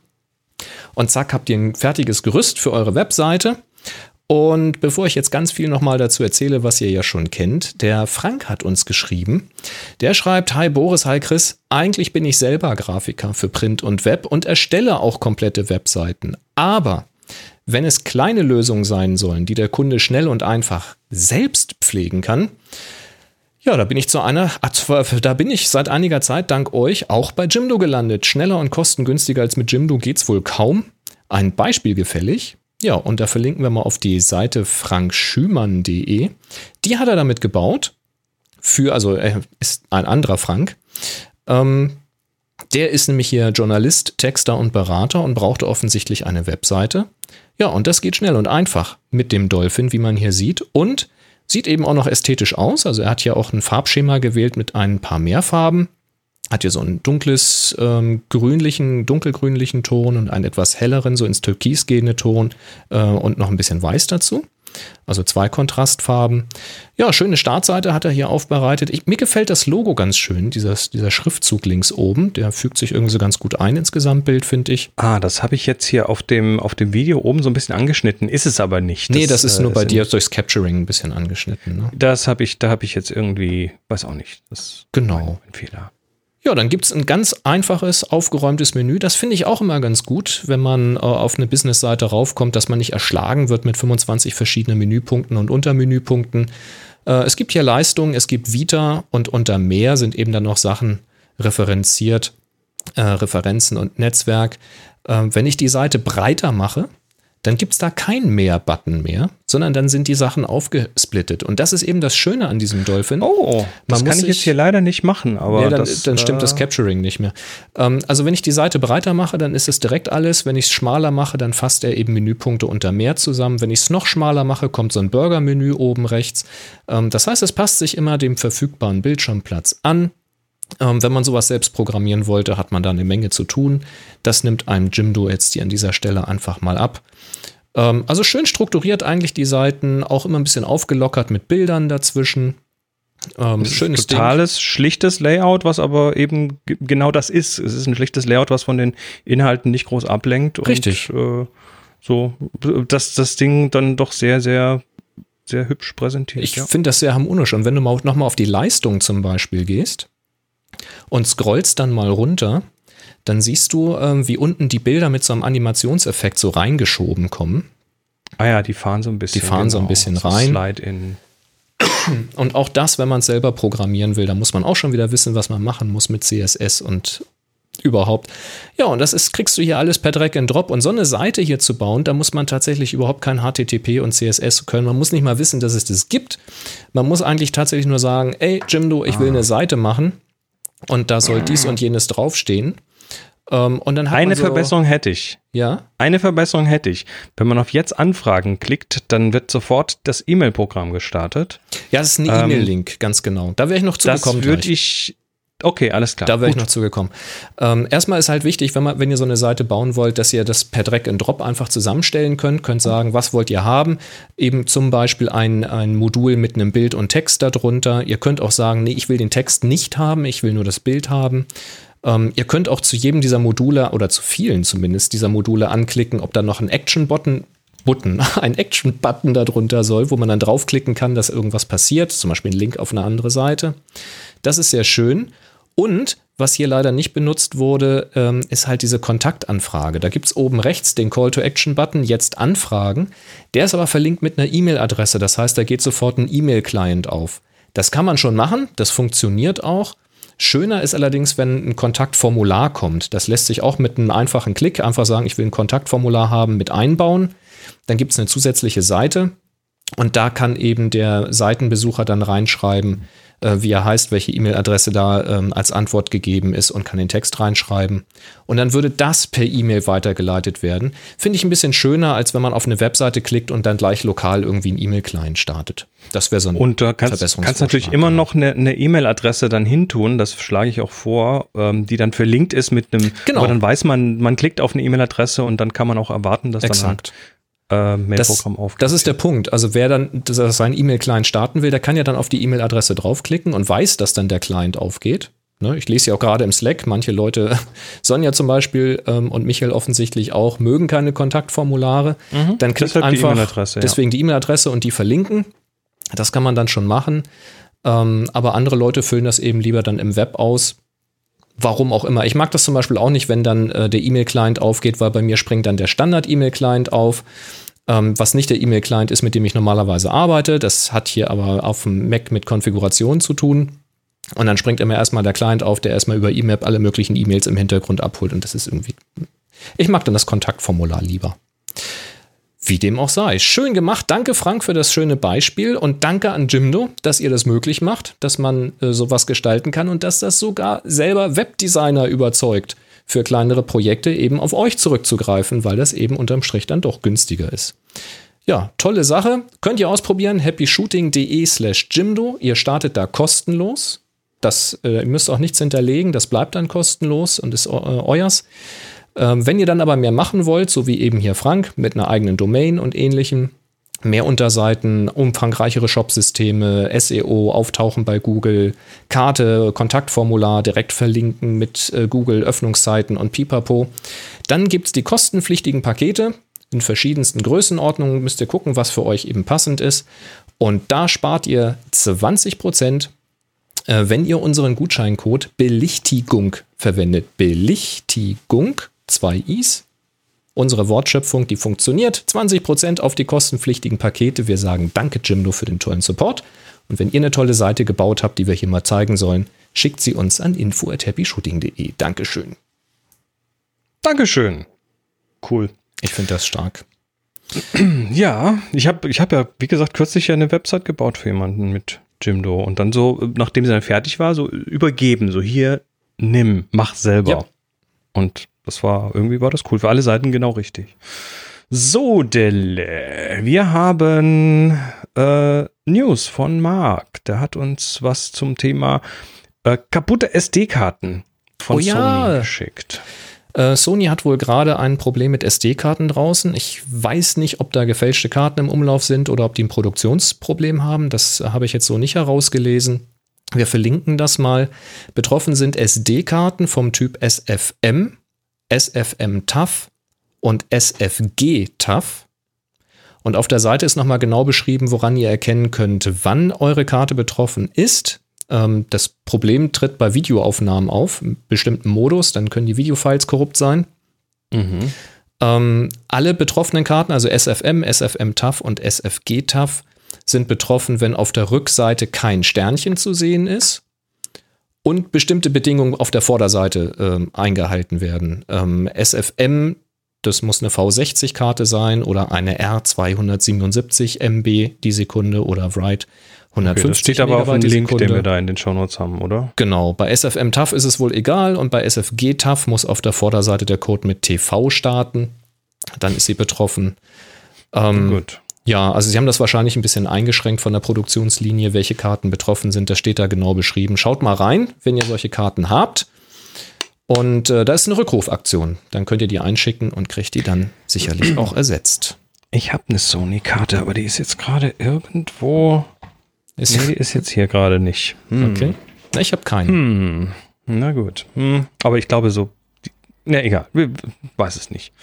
Und zack, habt ihr ein fertiges Gerüst für eure Webseite. Und bevor ich jetzt ganz viel nochmal dazu erzähle, was ihr ja schon kennt, der Frank hat uns geschrieben. Der schreibt, Hi Boris, hi Chris, eigentlich bin ich selber Grafiker für Print und Web und erstelle auch komplette Webseiten. Aber wenn es kleine Lösungen sein sollen, die der Kunde schnell und einfach selbst pflegen kann, ja, da bin ich zu einer, da bin ich seit einiger Zeit dank euch auch bei Jimdo gelandet. Schneller und kostengünstiger als mit Jimdo geht's wohl kaum. Ein Beispiel gefällig. Ja, und da verlinken wir mal auf die Seite frankschümann.de. Die hat er damit gebaut. Für, also er ist ein anderer Frank. Ähm, der ist nämlich hier Journalist, Texter und Berater und brauchte offensichtlich eine Webseite. Ja, und das geht schnell und einfach mit dem Dolphin, wie man hier sieht. Und sieht eben auch noch ästhetisch aus. Also er hat hier auch ein Farbschema gewählt mit ein paar mehr Farben. Hat hier so einen dunkles, ähm, grünlichen, dunkelgrünlichen Ton und einen etwas helleren, so ins Türkis gehende Ton äh, und noch ein bisschen weiß dazu. Also zwei Kontrastfarben. Ja, schöne Startseite hat er hier aufbereitet. Ich, mir gefällt das Logo ganz schön, dieses, dieser Schriftzug links oben. Der fügt sich irgendwie so ganz gut ein ins Gesamtbild, finde ich. Ah, das habe ich jetzt hier auf dem, auf dem Video oben so ein bisschen angeschnitten. Ist es aber nicht. nee, das ist äh, nur bei dir durchs Capturing ein bisschen angeschnitten. Ne? Das habe ich, da habe ich jetzt irgendwie, weiß auch nicht. Das ist Genau. ein Fehler. Ja, dann gibt's ein ganz einfaches, aufgeräumtes Menü. Das finde ich auch immer ganz gut, wenn man äh, auf eine Businessseite raufkommt, dass man nicht erschlagen wird mit 25 verschiedenen Menüpunkten und Untermenüpunkten. Äh, es gibt hier Leistungen, es gibt Vita und unter mehr sind eben dann noch Sachen referenziert, äh, Referenzen und Netzwerk. Äh, wenn ich die Seite breiter mache, dann gibt's da keinen Mehr-Button mehr, sondern dann sind die Sachen aufgesplittet. Und das ist eben das Schöne an diesem Dolphin. Oh, das Man kann ich jetzt hier leider nicht machen, aber Ja, dann, das, dann stimmt das äh, Capturing nicht mehr. Ähm, also wenn ich die Seite breiter mache, dann ist es direkt alles. Wenn ich es schmaler mache, dann fasst er eben Menüpunkte unter mehr zusammen. Wenn ich es noch schmaler mache, kommt so ein Burger-Menü oben rechts. Ähm, das heißt, es passt sich immer dem verfügbaren Bildschirmplatz an. Ähm, wenn man sowas selbst programmieren wollte, hat man da eine Menge zu tun. Das nimmt einem Jimdo jetzt hier an dieser Stelle einfach mal ab. Ähm, also schön strukturiert eigentlich die Seiten, auch immer ein bisschen aufgelockert mit Bildern dazwischen. Ähm, schönes totales, Ding. schlichtes Layout, was aber eben genau das ist. Es ist ein schlichtes Layout, was von den Inhalten nicht groß ablenkt. Richtig. Und, äh, so, dass das Ding dann doch sehr, sehr, sehr hübsch präsentiert. Ich ja. finde das sehr harmonisch. Und wenn du mal nochmal auf die Leistung zum Beispiel gehst und scrollst dann mal runter, dann siehst du, äh, wie unten die Bilder mit so einem Animationseffekt so reingeschoben kommen. Ah ja, die fahren so ein bisschen. Die fahren genau, so ein genau, bisschen so rein. Slide in. Und auch das, wenn man es selber programmieren will, da muss man auch schon wieder wissen, was man machen muss mit CSS und überhaupt. Ja, und das ist, kriegst du hier alles per Drag and Drop. Und so eine Seite hier zu bauen, da muss man tatsächlich überhaupt kein HTTP und CSS können. Man muss nicht mal wissen, dass es das gibt. Man muss eigentlich tatsächlich nur sagen, ey, Jimdo, ich will ah. eine Seite machen und da soll dies und jenes draufstehen. Ähm, und dann Eine so, Verbesserung hätte ich. Ja. Eine Verbesserung hätte ich. Wenn man auf Jetzt Anfragen klickt, dann wird sofort das E-Mail-Programm gestartet. Ja, das ist ein ähm, E-Mail-Link, ganz genau. Da wäre ich noch zugekommen. Das würde ich. Okay, alles klar. Da wäre ich noch zugekommen. Ähm, erstmal ist halt wichtig, wenn, man, wenn ihr so eine Seite bauen wollt, dass ihr das per Drag and Drop einfach zusammenstellen könnt. Könnt sagen, was wollt ihr haben? Eben zum Beispiel ein, ein Modul mit einem Bild und Text darunter. Ihr könnt auch sagen, nee, ich will den Text nicht haben, ich will nur das Bild haben. Ähm, ihr könnt auch zu jedem dieser Module oder zu vielen zumindest dieser Module anklicken, ob da noch ein Action-Button Button, ein Action-Button darunter soll, wo man dann draufklicken kann, dass irgendwas passiert, zum Beispiel ein Link auf eine andere Seite. Das ist sehr schön. Und was hier leider nicht benutzt wurde, ähm, ist halt diese Kontaktanfrage. Da gibt es oben rechts den Call-to-Action-Button, jetzt anfragen. Der ist aber verlinkt mit einer E-Mail-Adresse. Das heißt, da geht sofort ein E-Mail-Client auf. Das kann man schon machen, das funktioniert auch. Schöner ist allerdings, wenn ein Kontaktformular kommt. Das lässt sich auch mit einem einfachen Klick einfach sagen, ich will ein Kontaktformular haben, mit einbauen. Dann gibt es eine zusätzliche Seite und da kann eben der Seitenbesucher dann reinschreiben, äh, wie er heißt, welche E-Mail-Adresse da ähm, als Antwort gegeben ist und kann den Text reinschreiben. Und dann würde das per E-Mail weitergeleitet werden. Finde ich ein bisschen schöner, als wenn man auf eine Webseite klickt und dann gleich lokal irgendwie ein E-Mail-Client startet. Das wäre so ein Und da kannst, kannst natürlich immer noch eine, eine E-Mail-Adresse dann hintun, das schlage ich auch vor, ähm, die dann verlinkt ist mit einem, genau. aber dann weiß man, man klickt auf eine E-Mail-Adresse und dann kann man auch erwarten, dass Exakt. dann äh, Mailprogramm das, Das ist der Punkt. Also wer dann seinen E-Mail-Client starten will, der kann ja dann auf die E-Mail-Adresse draufklicken und weiß, dass dann der Client aufgeht. Ne, ich lese ja auch gerade im Slack, manche Leute, Sonja zum Beispiel ähm, und Michael offensichtlich auch, mögen keine Kontaktformulare. Mhm, dann klickt einfach die deswegen ja. die E-Mail-Adresse und die verlinken. Das kann man dann schon machen. Ähm, aber andere Leute füllen das eben lieber dann im Web aus. Warum auch immer. Ich mag das zum Beispiel auch nicht, wenn dann äh, der E-Mail-Client aufgeht, weil bei mir springt dann der Standard-E-Mail-Client auf, ähm, was nicht der E-Mail-Client ist, mit dem ich normalerweise arbeite. Das hat hier aber auf dem Mac mit Konfiguration zu tun. Und dann springt immer erstmal der Client auf, der erstmal über E-Mail alle möglichen E-Mails im Hintergrund abholt. Und das ist irgendwie. Ich mag dann das Kontaktformular lieber. Wie dem auch sei. Schön gemacht. Danke, Frank, für das schöne Beispiel und danke an Jimdo, dass ihr das möglich macht, dass man äh, sowas gestalten kann und dass das sogar selber Webdesigner überzeugt, für kleinere Projekte eben auf euch zurückzugreifen, weil das eben unterm Strich dann doch günstiger ist. Ja, tolle Sache. Könnt ihr ausprobieren. happyshooting.de slash Jimdo. Ihr startet da kostenlos. Das, äh, ihr müsst auch nichts hinterlegen. Das bleibt dann kostenlos und ist äh, euers. Ähm, wenn ihr dann aber mehr machen wollt, so wie eben hier Frank mit einer eigenen Domain und ähnlichem, mehr Unterseiten, umfangreichere Shopsysteme, SEO, Auftauchen bei Google, Karte, Kontaktformular, direkt verlinken mit äh, Google, Öffnungszeiten und Pipapo. Dann gibt es die kostenpflichtigen Pakete in verschiedensten Größenordnungen. Müsst ihr gucken, was für euch eben passend ist. Und da spart ihr 20 Prozent, äh, wenn ihr unseren Gutscheincode Belichtigung verwendet. Belichtigung zwei Is. Unsere Wortschöpfung, die funktioniert. 20% auf die kostenpflichtigen Pakete. Wir sagen Danke, Jimdo, für den tollen Support. Und wenn ihr eine tolle Seite gebaut habt, die wir hier mal zeigen sollen, schickt sie uns an info at happyshooting.de. Dankeschön. Dankeschön. Cool. Ich finde das stark. Ja, ich habe ich hab ja, wie gesagt, kürzlich ja eine Website gebaut für jemanden mit Jimdo und dann so, nachdem sie dann fertig war, so übergeben, so hier, nimm, mach selber. Ja. Und das war, irgendwie war das cool. Für alle Seiten genau richtig. So, Delle. Wir haben äh, News von Marc. Der hat uns was zum Thema äh, kaputte SD-Karten von oh, ja. Sony geschickt. Äh, Sony hat wohl gerade ein Problem mit SD-Karten draußen. Ich weiß nicht, ob da gefälschte Karten im Umlauf sind oder ob die ein Produktionsproblem haben. Das habe ich jetzt so nicht herausgelesen. Wir verlinken das mal. Betroffen sind SD-Karten vom Typ SFM, SFM TAF und SFG TAF. Und auf der Seite ist nochmal genau beschrieben, woran ihr erkennen könnt, wann eure Karte betroffen ist. Ähm, das Problem tritt bei Videoaufnahmen auf, im bestimmten Modus, dann können die Videofiles korrupt sein. Mhm. Ähm, alle betroffenen Karten, also SFM, SFM TAF und SFG TAF, sind betroffen, wenn auf der Rückseite kein Sternchen zu sehen ist und bestimmte Bedingungen auf der Vorderseite ähm, eingehalten werden. Ähm, SFM, das muss eine V60-Karte sein oder eine R277 MB die Sekunde oder Write 150 Okay, das steht aber auf dem Megabyte die Link, den wir da in den Shownotes haben, oder? Genau, bei SFM TAF ist es wohl egal und bei SFG TAF muss auf der Vorderseite der Code mit TV starten. Dann ist sie betroffen. Ähm, Gut. Ja, also sie haben das wahrscheinlich ein bisschen eingeschränkt von der Produktionslinie, welche Karten betroffen sind. Das steht da genau beschrieben. Schaut mal rein, wenn ihr solche Karten habt. Und äh, da ist eine Rückrufaktion. Dann könnt ihr die einschicken und kriegt die dann sicherlich auch ersetzt. Ich habe eine Sony-Karte, aber die ist jetzt gerade irgendwo. Ist, Nee, die ist jetzt hier gerade nicht. Hm. okay. Na, ich habe keinen. Hm. Na gut. Hm. Aber ich glaube so. Na egal, weiß es nicht.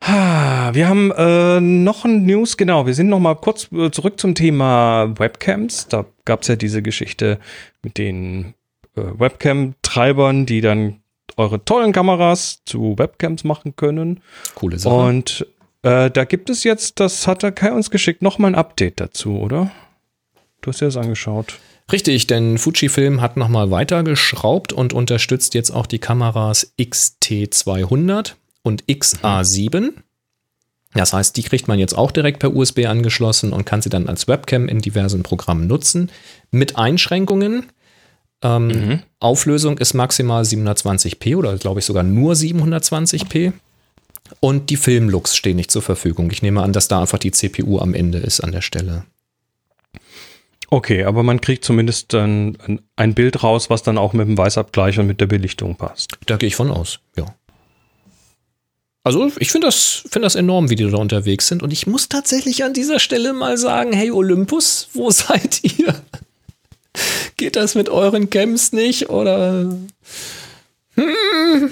Ah, Wir haben äh, noch ein News, genau. Wir sind noch mal kurz äh, zurück zum Thema Webcams. Da gab es ja diese Geschichte mit den äh, Webcam-Treibern, die dann eure tollen Kameras zu Webcams machen können. Coole Sache. Und äh, da gibt es jetzt, das hat der Kai uns geschickt, noch mal ein Update dazu, oder? Du hast dir das angeschaut. Richtig, denn Fujifilm hat nochmal weitergeschraubt und unterstützt jetzt auch die Kameras XT200 und XA7. Das heißt, die kriegt man jetzt auch direkt per USB angeschlossen und kann sie dann als Webcam in diversen Programmen nutzen. Mit Einschränkungen. Ähm, Auflösung ist maximal 720p oder glaube ich sogar nur 720p. Und die Filmlooks stehen nicht zur Verfügung. Ich nehme an, dass da einfach die CPU am Ende ist an der Stelle. Okay, aber man kriegt zumindest dann ein, ein Bild raus, was dann auch mit dem Weißabgleich und mit der Belichtung passt. Da gehe ich von aus, ja. Also ich finde das, find das enorm, wie die da unterwegs sind. Und ich muss tatsächlich an dieser Stelle mal sagen, hey Olympus, wo seid ihr? Geht das mit euren Camps nicht? Oder hm,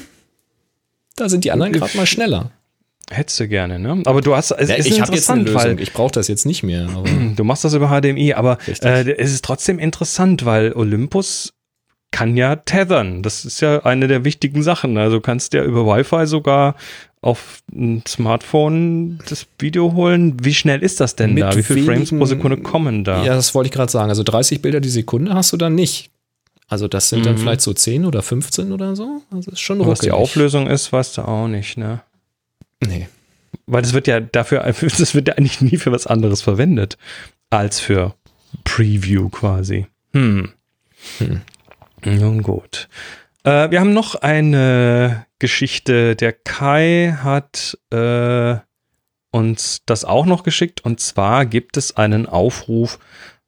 da sind die anderen gerade mal schneller. Hättest du gerne, ne? Aber du hast, es Ja, ist ich habe jetzt eine interessant, Lösung. Ich brauche das jetzt nicht mehr. Du machst das über HDMI, aber äh, es ist trotzdem interessant, weil Olympus kann ja tethern. Das ist ja eine der wichtigen Sachen. Also du kannst ja über Wi-Fi sogar auf ein Smartphone das Video holen. Wie schnell ist das denn Mit da? Wie viele Frames pro Sekunde kommen da? ja, das wollte ich gerade sagen. Also 30 Bilder die Sekunde hast du dann nicht. Also das sind dann Mhm. vielleicht so 10 oder 15 oder so. Also ist schon Was die ruckelig. Auflösung ist, weißt du auch nicht, ne? Nee. Weil das wird ja dafür, das wird ja eigentlich nie für was anderes verwendet, als für Preview quasi. Hm. Hm. Nun gut. Äh, wir haben noch eine Geschichte. Der Kai hat äh, uns das auch noch geschickt. Und zwar gibt es einen Aufruf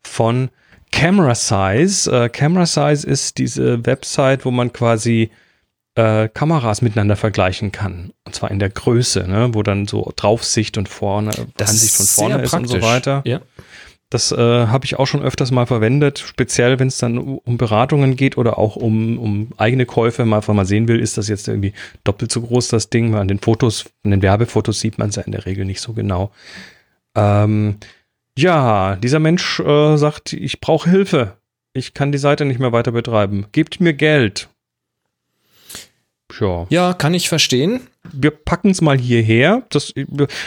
von Camera Size. Äh, Camera Size ist diese Website, wo man quasi äh, Kameras miteinander vergleichen kann. Und zwar in der Größe, ne? wo dann so Draufsicht und vorne, Ansicht von vorne ist und so weiter. Ja. Das äh, habe ich auch schon öfters mal verwendet, speziell wenn es dann um Beratungen geht oder auch um, um eigene Käufe, mal einfach mal sehen will, ist das jetzt irgendwie doppelt so groß, das Ding. An den Fotos, an den Werbefotos sieht man es ja in der Regel nicht so genau. Ähm, ja, dieser Mensch äh, sagt, ich brauche Hilfe. Ich kann die Seite nicht mehr weiter betreiben. Gebt mir Geld. Ja, Ja, kann ich verstehen. Wir packen es mal hierher. Das,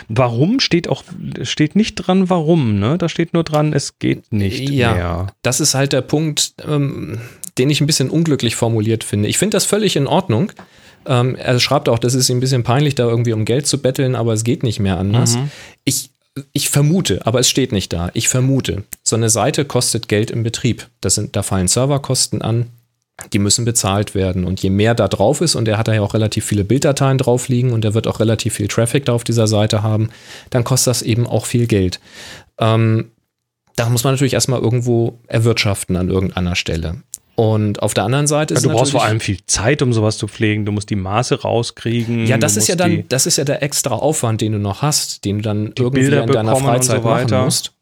warum steht auch, steht nicht dran, warum, ne? Da steht nur dran, es geht nicht Ja. mehr. Das ist halt der Punkt, ähm, den ich ein bisschen unglücklich formuliert finde. Ich finde das völlig in Ordnung. Ähm, er schreibt auch, das ist ihm ein bisschen peinlich, da irgendwie um Geld zu betteln, aber es geht nicht mehr anders. Ich, ich vermute, aber es steht nicht da. Ich vermute, so eine Seite kostet Geld im Betrieb. Das sind, da fallen Serverkosten an, die müssen bezahlt werden. Und je mehr da drauf ist, und er hat da ja auch relativ viele Bilddateien drauf liegen und er wird auch relativ viel Traffic da auf dieser Seite haben, dann kostet das eben auch viel Geld. Ähm, da muss man natürlich erstmal irgendwo erwirtschaften an irgendeiner Stelle. Und auf der anderen Seite ist Ja, du brauchst vor allem viel Zeit, um sowas zu pflegen. Du musst die Maße rauskriegen. Ja, das ist ja dann, das ist ja der extra Aufwand, den du noch hast, den du dann irgendwie Bilder in deiner Freizeit so machen musst.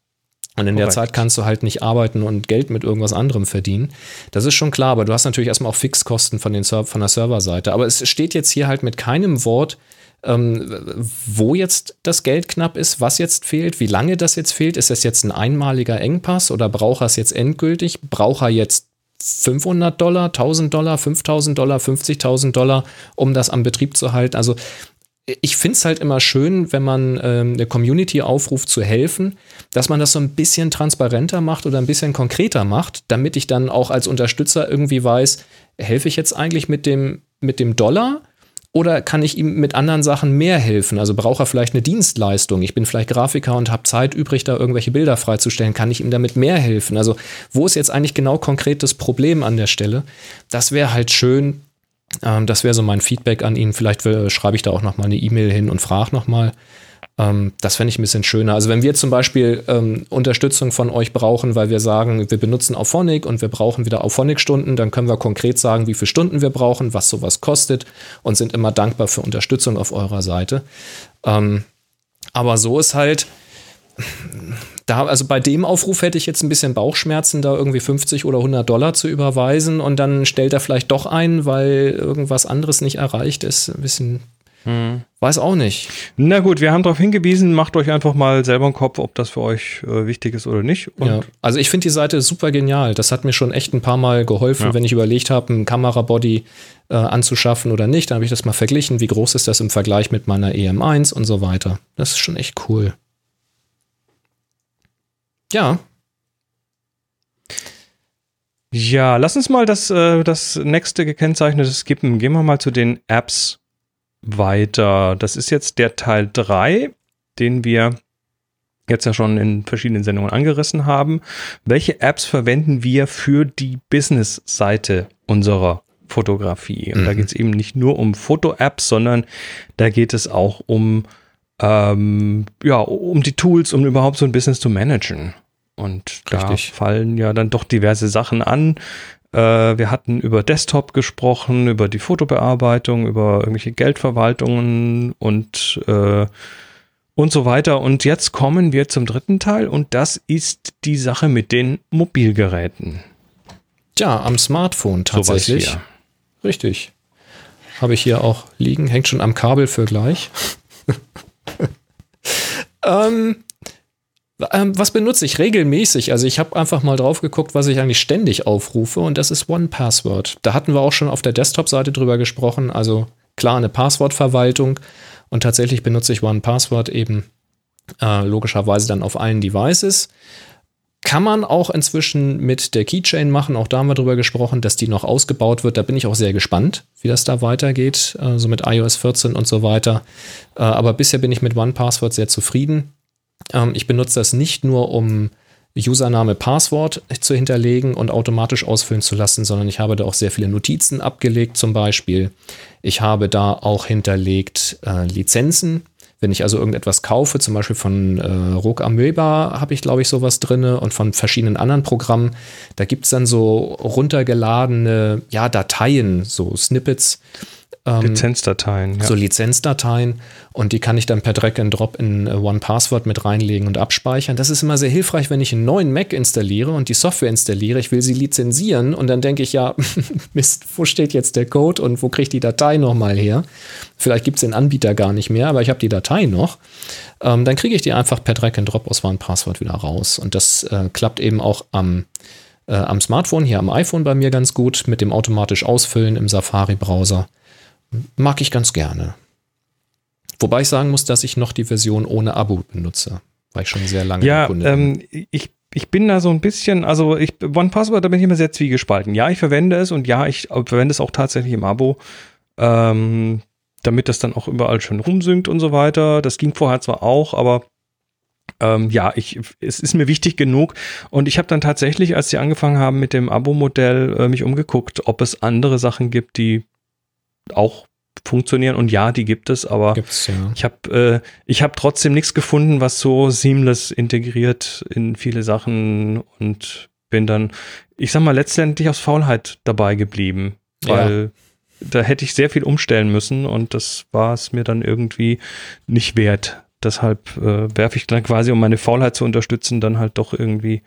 Und in der Korrekt. Zeit kannst du halt nicht arbeiten und Geld mit irgendwas anderem verdienen. Das ist schon klar, aber du hast natürlich erstmal auch Fixkosten von, den Ser von der Serverseite. Aber es steht jetzt hier halt mit keinem Wort, ähm, wo jetzt das Geld knapp ist, was jetzt fehlt, wie lange das jetzt fehlt. Ist das jetzt ein einmaliger Engpass oder braucht er es jetzt endgültig? Braucht er jetzt 500 Dollar, 1000 Dollar, 5000 Dollar, 50.000 Dollar, um das am Betrieb zu halten? Also ich finde es halt immer schön, wenn man ähm, der Community aufruft zu helfen, dass man das so ein bisschen transparenter macht oder ein bisschen konkreter macht, damit ich dann auch als Unterstützer irgendwie weiß, helfe ich jetzt eigentlich mit dem, mit dem Dollar oder kann ich ihm mit anderen Sachen mehr helfen? Also braucht er vielleicht eine Dienstleistung? Ich bin vielleicht Grafiker und habe Zeit übrig, da irgendwelche Bilder freizustellen. Kann ich ihm damit mehr helfen? Also wo ist jetzt eigentlich genau konkret das Problem an der Stelle? Das wäre halt schön, ähm, das wäre so mein Feedback an ihn. Vielleicht äh, schreibe ich da auch noch mal eine E-Mail hin und frage noch mal. Ähm, das fände ich ein bisschen schöner. Also wenn wir zum Beispiel ähm, Unterstützung von euch brauchen, weil wir sagen, wir benutzen Auphonic und wir brauchen wieder Auphonic-Stunden, dann können wir konkret sagen, wie viele Stunden wir brauchen, was sowas kostet und sind immer dankbar für Unterstützung auf eurer Seite. Ähm, aber so ist halt, da, also bei dem Aufruf hätte ich jetzt ein bisschen Bauchschmerzen, da irgendwie 50 oder 100 Dollar zu überweisen und dann stellt er vielleicht doch ein, weil irgendwas anderes nicht erreicht ist. Ein bisschen, weiß auch nicht. Na gut, wir haben darauf hingewiesen, macht euch einfach mal selber einen Kopf, ob das für euch äh, wichtig ist oder nicht. Ja. Also ich finde die Seite super genial. Das hat mir schon echt ein paar Mal geholfen, Ja. wenn ich überlegt habe, einen Kamerabody äh, anzuschaffen oder nicht. Dann habe ich das mal verglichen, wie groß ist das im Vergleich mit meiner EM1 und so weiter. Das ist schon echt cool. Ja, Ja, lass uns mal das, äh, das nächste gekennzeichnete skippen. Gehen wir mal zu den Apps weiter. Das ist jetzt der Teil 3, den wir jetzt ja schon in verschiedenen Sendungen angerissen haben. Welche Apps verwenden wir für die Business-Seite unserer Fotografie? Und da Mhm. geht es eben nicht nur um Foto-Apps, sondern da geht es auch um, ähm, ja, um die Tools, um überhaupt so ein Business zu managen. Und da Richtig. fallen ja dann doch diverse Sachen an. Äh, wir hatten über Desktop gesprochen, über die Fotobearbeitung, über irgendwelche Geldverwaltungen und, äh, und so weiter. Und jetzt kommen wir zum dritten Teil und das ist die Sache mit den Mobilgeräten. tja, am Smartphone tatsächlich. hier. Richtig. Habe ich hier auch liegen, hängt schon am Kabel für gleich. ähm, ähm, was benutze ich regelmäßig? Also ich habe einfach mal drauf geguckt, was ich eigentlich ständig aufrufe und das ist One Password. Da hatten wir auch schon auf der Desktop-Seite drüber gesprochen. Also klar, eine Passwortverwaltung und tatsächlich benutze ich One Password eben äh, logischerweise dann auf allen Devices. Kann man auch inzwischen mit der Keychain machen. Auch da haben wir drüber gesprochen, dass die noch ausgebaut wird. Da bin ich auch sehr gespannt, wie das da weitergeht, äh, so mit iOS 14 und so weiter. Äh, aber bisher bin ich mit OnePassword sehr zufrieden. Ähm, ich benutze das nicht nur, um Username, Passwort zu hinterlegen und automatisch ausfüllen zu lassen, sondern ich habe da auch sehr viele Notizen abgelegt zum Beispiel. Ich habe da auch hinterlegt äh, Lizenzen. Wenn ich also irgendetwas kaufe, zum Beispiel von äh, Rogue Amoeba habe ich, glaube ich, sowas drinne und von verschiedenen anderen Programmen, da gibt es dann so runtergeladene ja, Dateien, so Snippets, Lizenzdateien. Ja. so Lizenzdateien und die kann ich dann per Drag and Drop in äh, OnePassword mit reinlegen und abspeichern. Das ist immer sehr hilfreich, wenn ich einen neuen Mac installiere und die Software installiere. Ich will sie lizenzieren und dann denke ich, ja, Mist, wo steht jetzt der Code und wo kriege ich die Datei nochmal her? Vielleicht gibt es den Anbieter gar nicht mehr, aber ich habe die Datei noch. Ähm, dann kriege ich die einfach per Drag and Drop aus OnePassword wieder raus. Und das äh, klappt eben auch am, äh, am Smartphone, hier am iPhone bei mir ganz gut, mit dem automatisch Ausfüllen im Safari-Browser mag ich ganz gerne. Wobei ich sagen muss, dass ich noch die Version ohne Abo benutze, weil ich schon sehr lange Ja, Kunde bin. ähm, ich, ich bin da so ein bisschen, also ich, OnePassword, da bin ich immer sehr zwiegespalten. Ja, ich verwende es und ja, ich verwende es auch tatsächlich im Abo, ähm, damit das dann auch überall schön rumsynkt und so weiter. Das ging vorher zwar auch, aber ähm, ja, ich, es ist mir wichtig genug. Und ich habe dann tatsächlich, als sie angefangen haben mit dem Abo-Modell, äh, mich umgeguckt, ob es andere Sachen gibt, die auch funktionieren. Und ja, die gibt es, aber Gibt's ja. ich habe äh, ich hab trotzdem nichts gefunden, was so seamless integriert in viele Sachen und bin dann, ich sag mal, letztendlich aus Faulheit dabei geblieben, weil ja. da hätte ich sehr viel umstellen müssen und das war es mir dann irgendwie nicht wert. Deshalb äh, werfe ich dann quasi, um meine Faulheit zu unterstützen, dann halt doch irgendwie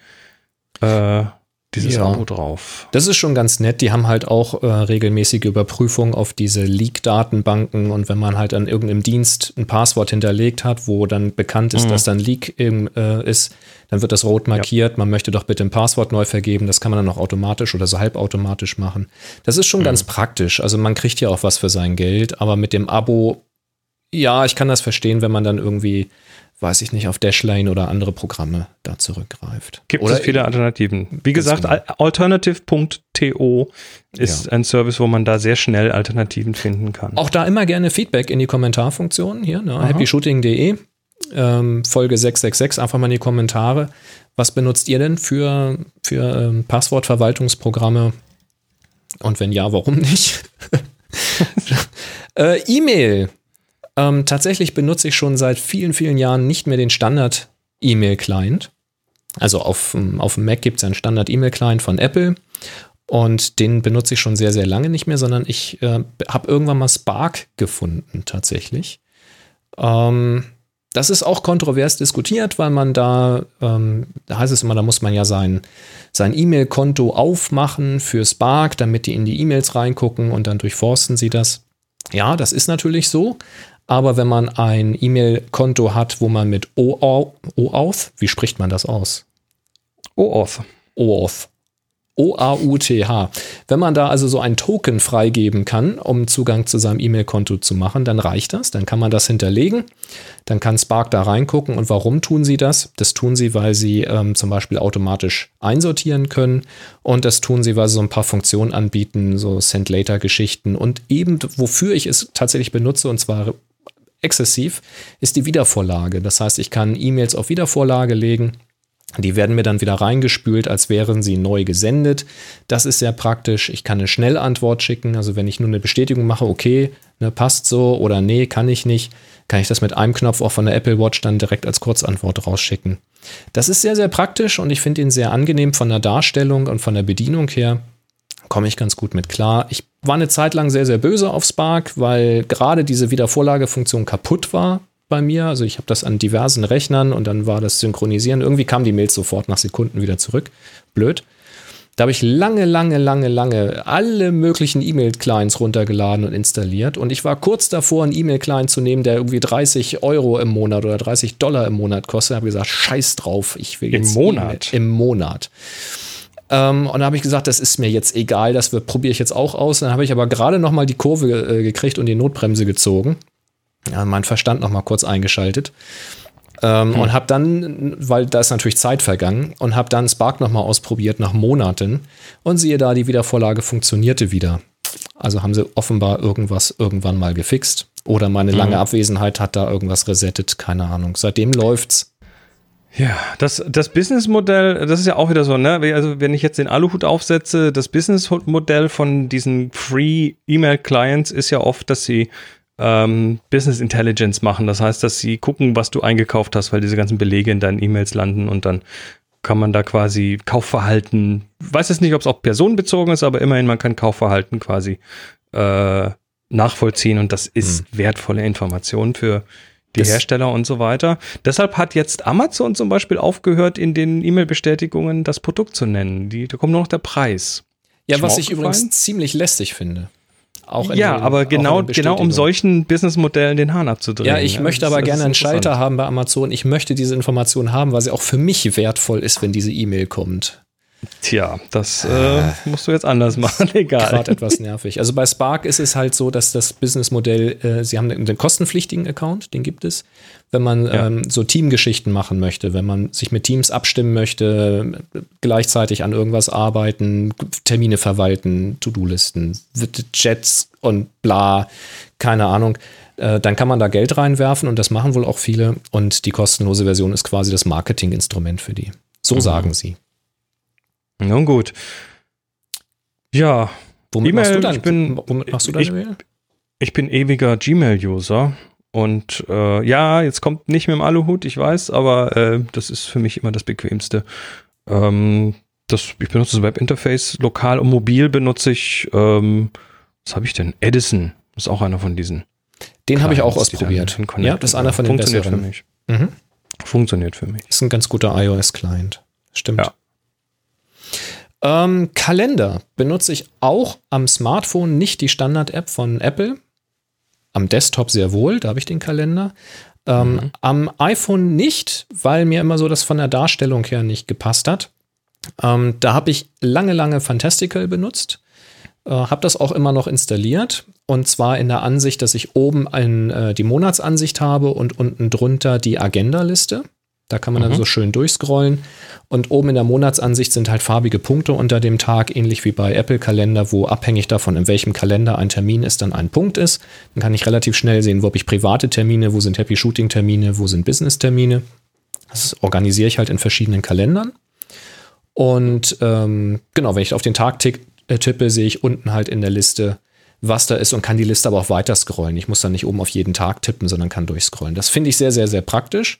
äh, dieses ja. Abo drauf. Das ist schon ganz nett. Die haben halt auch äh, regelmäßige Überprüfungen auf diese Leak-Datenbanken und wenn man halt an irgendeinem Dienst ein Passwort hinterlegt hat, wo dann bekannt ist, mhm. dass dann Leak eben, äh, ist, dann wird das rot markiert. Ja. Man möchte doch bitte ein Passwort neu vergeben. Das kann man dann auch automatisch oder so halbautomatisch machen. Das ist schon mhm. ganz praktisch. Also man kriegt ja auch was für sein Geld, aber mit dem Abo, ja, ich kann das verstehen, wenn man dann irgendwie weiß ich nicht, auf Dashlane oder andere Programme da zurückgreift. Gibt oder es viele Alternativen. Wie gesagt, genau. alternative.to ist ja. ein Service, wo man da sehr schnell Alternativen finden kann. Auch da immer gerne Feedback in die Kommentarfunktion hier, ne? happyshooting.de. Ähm, Folge 666, einfach mal in die Kommentare. Was benutzt ihr denn für, für ähm, Passwortverwaltungsprogramme? Und wenn ja, warum nicht? äh, E-Mail ähm, tatsächlich benutze ich schon seit vielen, vielen Jahren nicht mehr den Standard-E-Mail-Client. Also auf, auf dem Mac gibt es einen Standard-E-Mail-Client von Apple und den benutze ich schon sehr, sehr lange nicht mehr, sondern ich äh, habe irgendwann mal Spark gefunden tatsächlich. Ähm, das ist auch kontrovers diskutiert, weil man da, ähm, da heißt es immer, da muss man ja sein, sein E-Mail-Konto aufmachen für Spark, damit die in die E-Mails reingucken und dann durchforsten sie das. Ja, das ist natürlich so, aber wenn man ein E-Mail-Konto hat, wo man mit OAuth, wie spricht man das aus? OAuth. OAuth. O-A-U-T-H. Wenn man da also so ein Token freigeben kann, um Zugang zu seinem E-Mail-Konto zu machen, dann reicht das. Dann kann man das hinterlegen. Dann kann Spark da reingucken. Und warum tun sie das? Das tun sie, weil sie ähm, zum Beispiel automatisch einsortieren können. Und das tun sie, weil sie so ein paar Funktionen anbieten, so Send-Later-Geschichten. Und eben, wofür ich es tatsächlich benutze, und zwar exzessiv, ist die Wiedervorlage. Das heißt, ich kann E-Mails auf Wiedervorlage legen. Die werden mir dann wieder reingespült, als wären sie neu gesendet. Das ist sehr praktisch. Ich kann eine Schnellantwort schicken. Also wenn ich nur eine Bestätigung mache, okay, ne, passt so oder nee, kann ich nicht, kann ich das mit einem Knopf auch von der Apple Watch dann direkt als Kurzantwort rausschicken. Das ist sehr, sehr praktisch und ich finde ihn sehr angenehm von der Darstellung und von der Bedienung her komme ich ganz gut mit klar. Ich war eine Zeit lang sehr, sehr böse auf Spark, weil gerade diese Wiedervorlagefunktion kaputt war bei mir. Also ich habe das an diversen Rechnern und dann war das Synchronisieren. Irgendwie kamen die Mails sofort nach Sekunden wieder zurück. Blöd. Da habe ich lange, lange, lange, lange alle möglichen E-Mail-Clients runtergeladen und installiert. Und ich war kurz davor, einen E-Mail-Client zu nehmen, der irgendwie 30 Euro im Monat oder 30 Dollar im Monat kostet. Ich habe gesagt, scheiß drauf, ich will jetzt. Im Monat? Im Monat. Ähm, und da habe ich gesagt, das ist mir jetzt egal, das probiere ich jetzt auch aus. Dann habe ich aber gerade noch mal die Kurve äh, gekriegt und die Notbremse gezogen. Ja, mein Verstand noch mal kurz eingeschaltet. Ähm, hm. Und habe dann, weil da ist natürlich Zeit vergangen, und habe dann Spark noch mal ausprobiert nach Monaten. Und siehe da, die Wiedervorlage funktionierte wieder. Also haben sie offenbar irgendwas irgendwann mal gefixt. Oder meine lange mhm. Abwesenheit hat da irgendwas resettet, keine Ahnung. Seitdem läuft's. Ja, das, das Businessmodell, das ist ja auch wieder so, ne? Also, wenn ich jetzt den Aluhut aufsetze, das Businessmodell von diesen Free E-Mail Clients ist ja oft, dass sie ähm, Business Intelligence machen. Das heißt, dass sie gucken, was du eingekauft hast, weil diese ganzen Belege in deinen E-Mails landen und dann kann man da quasi Kaufverhalten, weiß jetzt nicht, ob es auch personenbezogen ist, aber immerhin, man kann Kaufverhalten quasi äh, nachvollziehen und das ist hm. wertvolle Information für die das Hersteller und so weiter. Deshalb hat jetzt Amazon zum Beispiel aufgehört, in den E-Mail-Bestätigungen das Produkt zu nennen. Die, da kommt nur noch der Preis. Ja, was ich übrigens ziemlich lästig finde. Auch ja, den, aber genau, genau um solchen Businessmodellen den Hahn abzudrehen. Ja, ich ja, möchte aber gerne einen Schalter haben bei Amazon. Ich möchte diese Information haben, weil sie auch für mich wertvoll ist, wenn diese E-Mail kommt. Tja, das äh, musst du jetzt anders machen, egal. Gerade etwas nervig. Also bei Spark ist es halt so, dass das Businessmodell, äh, sie haben einen kostenpflichtigen Account, den gibt es, wenn man ja. ähm, so Teamgeschichten machen möchte, wenn man sich mit Teams abstimmen möchte, gleichzeitig an irgendwas arbeiten, Termine verwalten, To-Do-Listen, Chats und bla, keine Ahnung äh, dann kann man da Geld reinwerfen und das machen wohl auch viele. Und die kostenlose Version ist quasi das Marketinginstrument für die. So mhm. sagen sie. Nun gut. Ja. Womit machst du dann? Ich bin, womit machst du deine ich, Mail? Ich bin ewiger Gmail-User. Und äh, ja, jetzt kommt nicht mit dem Aluhut, ich weiß, aber äh, das ist für mich immer das Bequemste. Ähm, das, ich benutze das Webinterface lokal und mobil benutze ich, ähm, was habe ich denn? Edison ist auch einer von diesen. Den habe ich auch ausprobiert. Ja, das ist einer von den Funktioniert besseren. für mich. Mhm. Funktioniert für mich. Ist ein ganz guter iOS-Client. Stimmt. Ja. Ähm, Kalender benutze ich auch am Smartphone, nicht die Standard-App von Apple. Am Desktop sehr wohl, da habe ich den Kalender. Ähm, Am iPhone nicht, weil mir immer so das von der Darstellung her nicht gepasst hat. Ähm, da habe ich lange, lange Fantastical benutzt. Äh, habe das auch immer noch installiert. Und zwar in der Ansicht, dass ich oben ein, äh, die Monatsansicht habe und unten drunter die Agenda-Liste. Da kann man dann so schön durchscrollen. Und oben in der Monatsansicht sind halt farbige Punkte unter dem Tag, ähnlich wie bei Apple-Kalender, wo abhängig davon, in welchem Kalender ein Termin ist, dann ein Punkt ist. Dann kann ich relativ schnell sehen, wo habe ich private Termine, wo sind Happy Shooting-Termine, wo sind Business-Termine. Das organisiere ich halt in verschiedenen Kalendern. Und ähm, genau, wenn ich auf den Tag äh, tippe, sehe ich unten halt in der Liste, was da ist und kann die Liste aber auch weiter scrollen. Ich muss dann nicht oben auf jeden Tag tippen, sondern kann durchscrollen. Das finde ich sehr, sehr, sehr praktisch.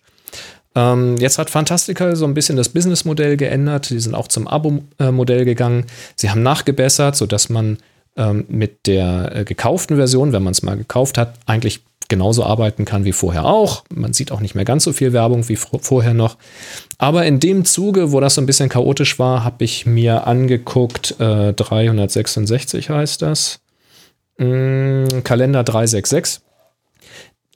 Ähm, jetzt hat Fantastical so ein bisschen das Businessmodell geändert. Die sind auch zum Abo-Modell gegangen. Sie haben nachgebessert, sodass man ähm, mit der äh, gekauften Version, wenn man es mal gekauft hat, eigentlich genauso arbeiten kann wie vorher auch. Man sieht auch nicht mehr ganz so viel Werbung wie vorher noch. Aber in dem Zuge, wo das so ein bisschen chaotisch war, habe ich mir angeguckt, äh, 366 heißt das. Mm, Kalender 366.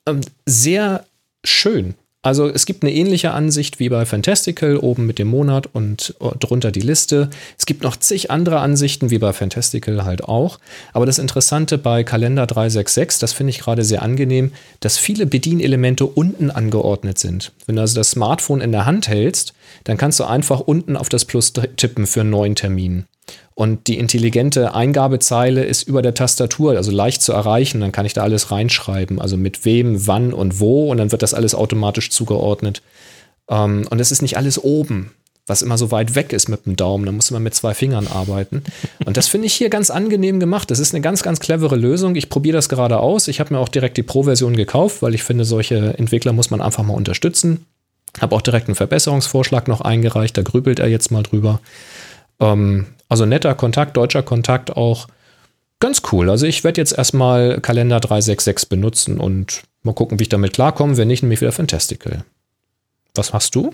Ähm, sehr schön. Also es gibt eine ähnliche Ansicht wie bei Fantastical, oben mit dem Monat und drunter die Liste. Es gibt noch zig andere Ansichten, wie bei Fantastical halt auch. Aber das Interessante bei Kalender 366, das finde ich gerade sehr angenehm, dass viele Bedienelemente unten angeordnet sind. Wenn du also das Smartphone in der Hand hältst, dann kannst du einfach unten auf das Plus tippen für einen neuen Termin. Und die intelligente Eingabezeile ist über der Tastatur, also leicht zu erreichen. Dann kann ich da alles reinschreiben, also mit wem, wann und wo. Und dann wird das alles automatisch zugeordnet. Ähm, und es ist nicht alles oben, was immer so weit weg ist mit dem Daumen. Da muss man mit zwei Fingern arbeiten. Und das finde ich hier ganz angenehm gemacht. Das ist eine ganz, ganz clevere Lösung. Ich probiere das gerade aus. Ich habe mir auch direkt die Pro-Version gekauft, weil ich finde, solche Entwickler muss man einfach mal unterstützen. Habe auch direkt einen Verbesserungsvorschlag noch eingereicht. Da grübelt er jetzt mal drüber. Ähm, also netter Kontakt, deutscher Kontakt auch. Ganz cool. Also ich werde jetzt erstmal Kalender 366 benutzen und mal gucken, wie ich damit klarkomme. Wenn nicht, nehme ich wieder Fantastical. Was hast du?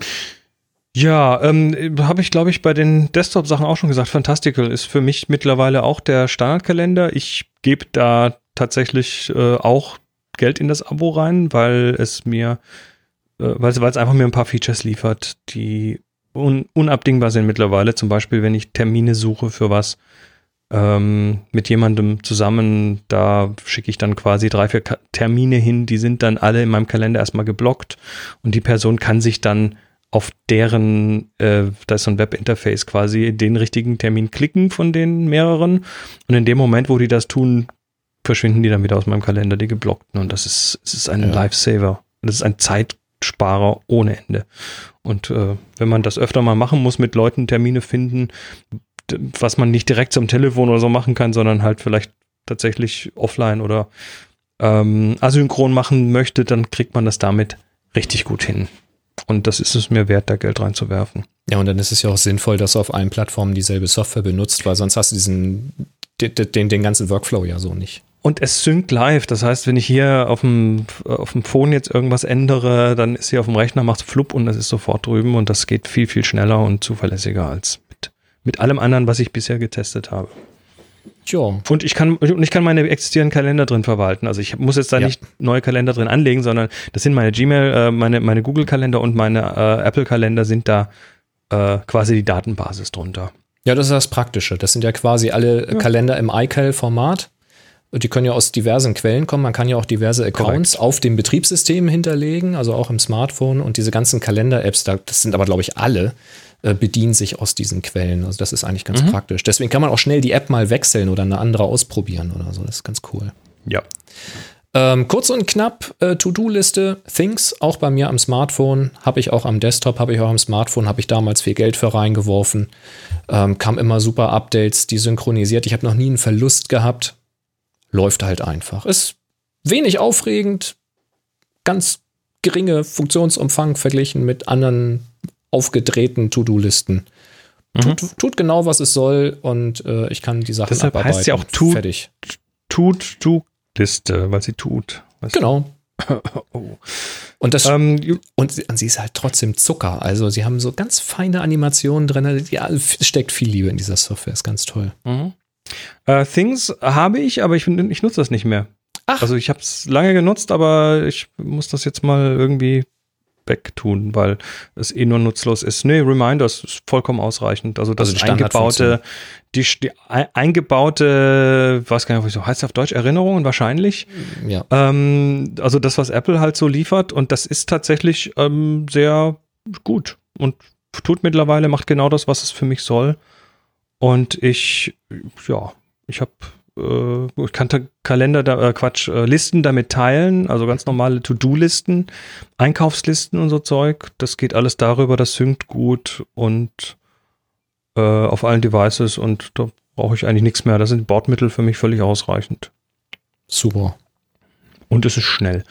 Ja, ähm, habe ich, glaube ich, bei den Desktop-Sachen auch schon gesagt. Fantastical ist für mich mittlerweile auch der Standardkalender. Ich gebe da tatsächlich äh, auch Geld in das Abo rein, weil es mir, äh, weil es einfach mir ein paar Features liefert, die un unabdingbar sind mittlerweile. Zum Beispiel, wenn ich Termine suche für was ähm, mit jemandem zusammen, da schicke ich dann quasi drei, vier Ka Termine hin, die sind dann alle in meinem Kalender erstmal geblockt und die Person kann sich dann auf deren, äh, da ist so ein Webinterface quasi, den richtigen Termin klicken von den mehreren und in dem Moment, wo die das tun, verschwinden die dann wieder aus meinem Kalender, die geblockten und das ist, es ist ein Ja. Lifesaver. Das ist ein Zeitsparer ohne Ende. Und äh, wenn man das öfter mal machen muss, mit Leuten Termine finden, was man nicht direkt zum Telefon oder so machen kann, sondern halt vielleicht tatsächlich offline oder ähm, asynchron machen möchte, dann kriegt man das damit richtig gut hin. Und das ist es mir wert, da Geld reinzuwerfen. Ja, und dann ist es ja auch sinnvoll, dass du auf allen Plattformen dieselbe Software benutzt, weil sonst hast du diesen, den, den ganzen Workflow ja so nicht. Und es synkt live. Das heißt, wenn ich hier auf dem, auf dem Phone jetzt irgendwas ändere, dann ist hier auf dem Rechner, macht flupp und das ist sofort drüben und das geht viel, viel schneller und zuverlässiger als mit, mit allem anderen, was ich bisher getestet habe. Tja, Und ich kann, und ich kann meine existierenden Kalender drin verwalten. Also ich muss jetzt da Ja. nicht neue Kalender drin anlegen, sondern das sind meine Gmail, äh, meine, meine Google-Kalender und meine äh, Apple-Kalender sind da äh, quasi die Datenbasis drunter. Ja, das ist das Praktische. Das sind ja quasi alle Kalender im iCal-Format. Und die können ja aus diversen Quellen kommen. Man kann ja auch diverse Accounts auf dem Betriebssystem hinterlegen, also auch im Smartphone. Und diese ganzen Kalender-Apps, da- das sind aber, glaube ich, alle, äh, bedienen sich aus diesen Quellen. Also das ist eigentlich ganz praktisch. Deswegen kann man auch schnell die App mal wechseln oder eine andere ausprobieren oder so. Das ist ganz cool. Ja. Ähm, kurz und knapp, äh, To-Do-Liste, Things, auch bei mir am Smartphone, habe ich auch am Desktop, habe ich auch am Smartphone, habe ich damals viel Geld für reingeworfen. Ähm, kam immer super Updates, die synchronisiert. Ich habe noch nie einen Verlust gehabt. Läuft halt einfach. Ist wenig aufregend, ganz geringe Funktionsumfang verglichen mit anderen aufgedrehten To-Do-Listen. Tut, tut genau, was es soll und äh, ich kann die Sachen Deshalb heißt sie auch tut, fertig. Tut, tut Liste, weil sie tut. Genau. oh. Und das ähm, und sie, und sie ist halt trotzdem Zucker. Also sie haben so ganz feine Animationen drin. Ja, steckt viel Liebe in dieser Software. Ist ganz toll. Mhm. Uh, Things habe ich, aber ich, ich nutze das nicht mehr. Ach. Also ich habe es lange genutzt, aber ich muss das jetzt mal irgendwie wegtun, weil es eh nur nutzlos ist. Nee, Reminders ist vollkommen ausreichend. Also das also eingebaute, die, die eingebaute, was kann ich so heißt auf Deutsch Erinnerungen wahrscheinlich. Ja. Ähm, also das, was Apple halt so liefert und das ist tatsächlich ähm, sehr gut und tut mittlerweile macht genau das, was es für mich soll. Und ich, ja, ich habe äh, ich kann Kalender, da, äh, Quatsch, äh, Listen damit teilen, also ganz normale To-Do-Listen, Einkaufslisten und so Zeug. Das geht alles darüber, das synkt gut und äh, auf allen Devices und da brauche ich eigentlich nichts mehr. Das sind Bordmittel für mich völlig ausreichend. Super. Und es ist schnell.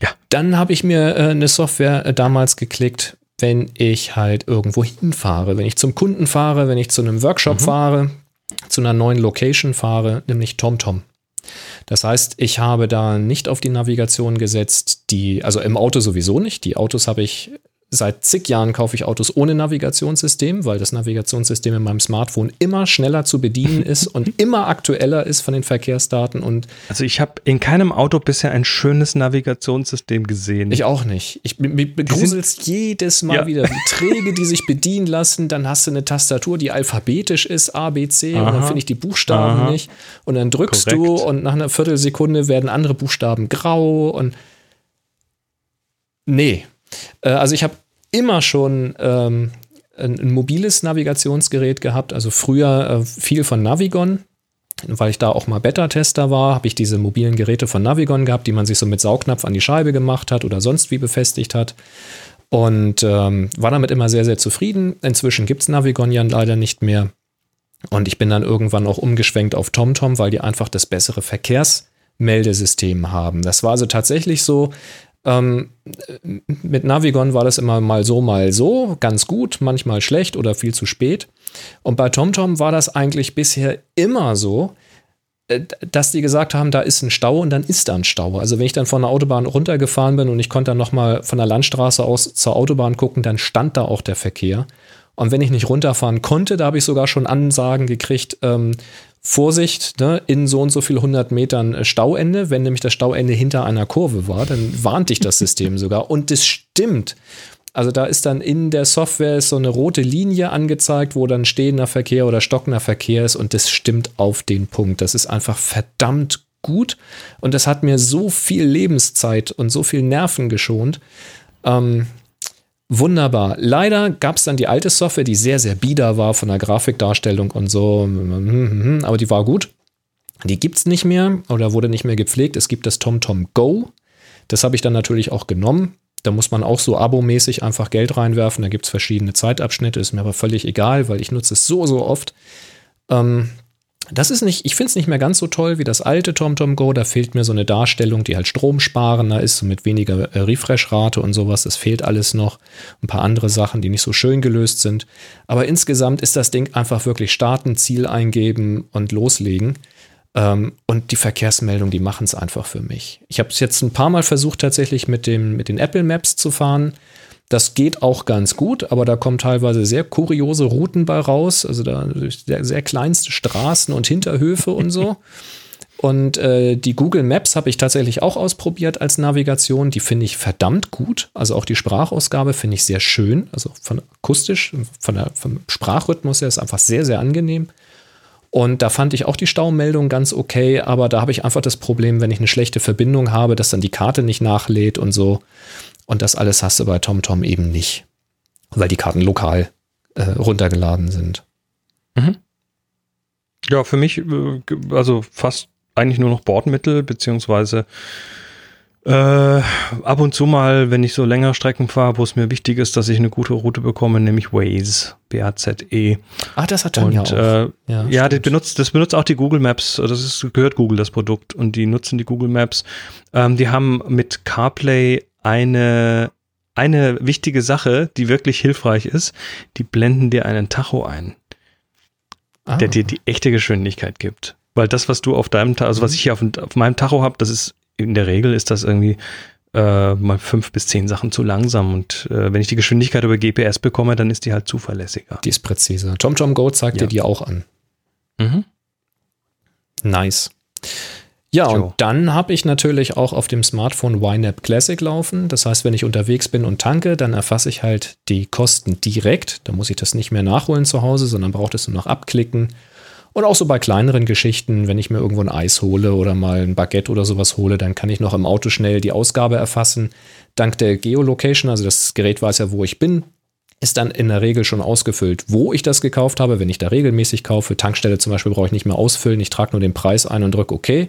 Ja. Dann habe ich mir äh, eine Software äh, damals geklickt, wenn ich halt irgendwo hinfahre, wenn ich zum Kunden fahre, wenn ich zu einem Workshop mhm. fahre, zu einer neuen Location fahre, nämlich TomTom. Das heißt, ich habe da nicht auf die Navigation gesetzt, die, also im Auto sowieso nicht. Die Autos habe ich Seit zig Jahren kaufe ich Autos ohne Navigationssystem, weil das Navigationssystem in meinem Smartphone immer schneller zu bedienen ist und immer aktueller ist von den Verkehrsdaten. Und also ich habe in keinem Auto bisher ein schönes Navigationssystem gesehen. Ich auch nicht. Ich begruselst jedes Mal ja. wieder, wie träge die sich bedienen lassen. Dann hast du eine Tastatur, die alphabetisch ist, A, B, C, Aha. und dann finde ich die Buchstaben Aha. nicht. Und dann drückst Korrekt. du und nach einer Viertelsekunde werden andere Buchstaben grau und nee. Äh, also ich habe immer schon ähm, ein, ein, mobiles Navigationsgerät gehabt, also früher äh, viel von Navigon. Weil ich da auch mal Beta-Tester war, habe ich diese mobilen Geräte von Navigon gehabt, die man sich so mit Saugnapf an die Scheibe gemacht hat oder sonst wie befestigt hat. Und ähm, war damit immer sehr, sehr zufrieden. Inzwischen gibt es Navigon ja leider nicht mehr. Und ich bin dann irgendwann auch umgeschwenkt auf TomTom, weil die einfach das bessere Verkehrsmeldesystem haben. Das war also tatsächlich so, ähm, mit Navigon war das immer mal so, mal so, ganz gut, manchmal schlecht oder viel zu spät. Und bei TomTom war das eigentlich bisher immer so, äh, dass die gesagt haben, da ist ein Stau und dann ist da ein Stau. Also wenn ich dann von der Autobahn runtergefahren bin und ich konnte dann nochmal von der Landstraße aus zur Autobahn gucken, dann stand da auch der Verkehr. Und wenn ich nicht runterfahren konnte, da habe ich sogar schon Ansagen gekriegt, ähm, Vorsicht, ne, in so und so viel 100 Metern äh, Stauende. Wenn nämlich das Stauende hinter einer Kurve war, dann warnt dich das System sogar. Und das stimmt. Also da ist dann in der Software so eine rote Linie angezeigt, wo dann stehender Verkehr oder stockender Verkehr ist und das stimmt auf den Punkt. Das ist einfach verdammt gut und das hat mir so viel Lebenszeit und so viel Nerven geschont. Ähm, Wunderbar. Leider gab es dann die alte Software, die sehr, sehr bieder war von der Grafikdarstellung und so, aber die war gut. Die gibt es nicht mehr oder wurde nicht mehr gepflegt. Es gibt das TomTom Go. Das habe ich dann natürlich auch genommen. Da muss man auch so abomäßig einfach Geld reinwerfen. Da gibt es verschiedene Zeitabschnitte, ist mir aber völlig egal, weil ich nutze es so, so oft. Ähm, das ist nicht, ich finde es nicht mehr ganz so toll wie das alte TomTom Go. Da fehlt mir so eine Darstellung, die halt stromsparender ist, so mit weniger äh, Refresh-Rate und sowas. Das fehlt alles noch. Ein paar andere Sachen, die nicht so schön gelöst sind. Aber insgesamt ist das Ding einfach wirklich starten, Ziel eingeben und loslegen. Ähm, und die Verkehrsmeldung, die machen es einfach für mich. Ich habe es jetzt ein paar Mal versucht, tatsächlich mit, dem, mit den Apple Maps zu fahren. Das geht auch ganz gut, aber da kommen teilweise sehr kuriose Routen bei raus. Also da sehr, sehr kleinste Straßen und Hinterhöfe und so. Und äh, die Google Maps habe ich tatsächlich auch ausprobiert als Navigation. Die finde ich verdammt gut. Also auch die Sprachausgabe finde ich sehr schön. Also von akustisch, von der, vom Sprachrhythmus her ist einfach sehr, sehr angenehm. Und da fand ich auch die Staumeldung ganz okay, aber da habe ich einfach das Problem, wenn ich eine schlechte Verbindung habe, dass dann die Karte nicht nachlädt und so. Und das alles hast du bei TomTom eben nicht, weil die Karten lokal äh, runtergeladen sind. Mhm. Ja, für mich, äh, also fast eigentlich nur noch Bordmittel, beziehungsweise äh, ab und zu mal, wenn ich so länger Strecken fahre, wo es mir wichtig ist, dass ich eine gute Route bekomme, nämlich Waze, B-A-Z-E. Ah, das hat Tanja und, äh, ja, ja das, benutzt, das benutzt auch die Google Maps. Das ist, gehört Google, das Produkt. Und die nutzen die Google Maps. Ähm, die haben mit CarPlay eine eine wichtige Sache, die wirklich hilfreich ist, die blenden dir einen Tacho ein, Ah. der dir die echte Geschwindigkeit gibt. Weil das, was du auf deinem, also was ich hier auf, auf meinem Tacho habe, das ist in der Regel ist das irgendwie äh, mal fünf bis zehn Sachen zu langsam. Und äh, wenn ich die Geschwindigkeit über GPS bekomme, dann ist die halt zuverlässiger. Die ist präziser. TomTom Go zeigt Ja. dir die auch an. Mhm. Nice. Ja, Jo. und dann habe ich natürlich auch auf dem Smartphone YNAB Classic laufen. Das heißt, wenn ich unterwegs bin und tanke, dann erfasse ich halt die Kosten direkt. Da muss ich das nicht mehr nachholen zu Hause, sondern braucht es nur noch abklicken. Und auch so bei kleineren Geschichten, wenn ich mir irgendwo ein Eis hole oder mal ein Baguette oder sowas hole, dann kann ich noch im Auto schnell die Ausgabe erfassen. Dank der Geolocation, also das Gerät weiß ja, wo ich bin, ist dann in der Regel schon ausgefüllt, wo ich das gekauft habe. Wenn ich da regelmäßig kaufe, Tankstelle zum Beispiel, brauche ich nicht mehr ausfüllen. Ich trage nur den Preis ein und drücke OK.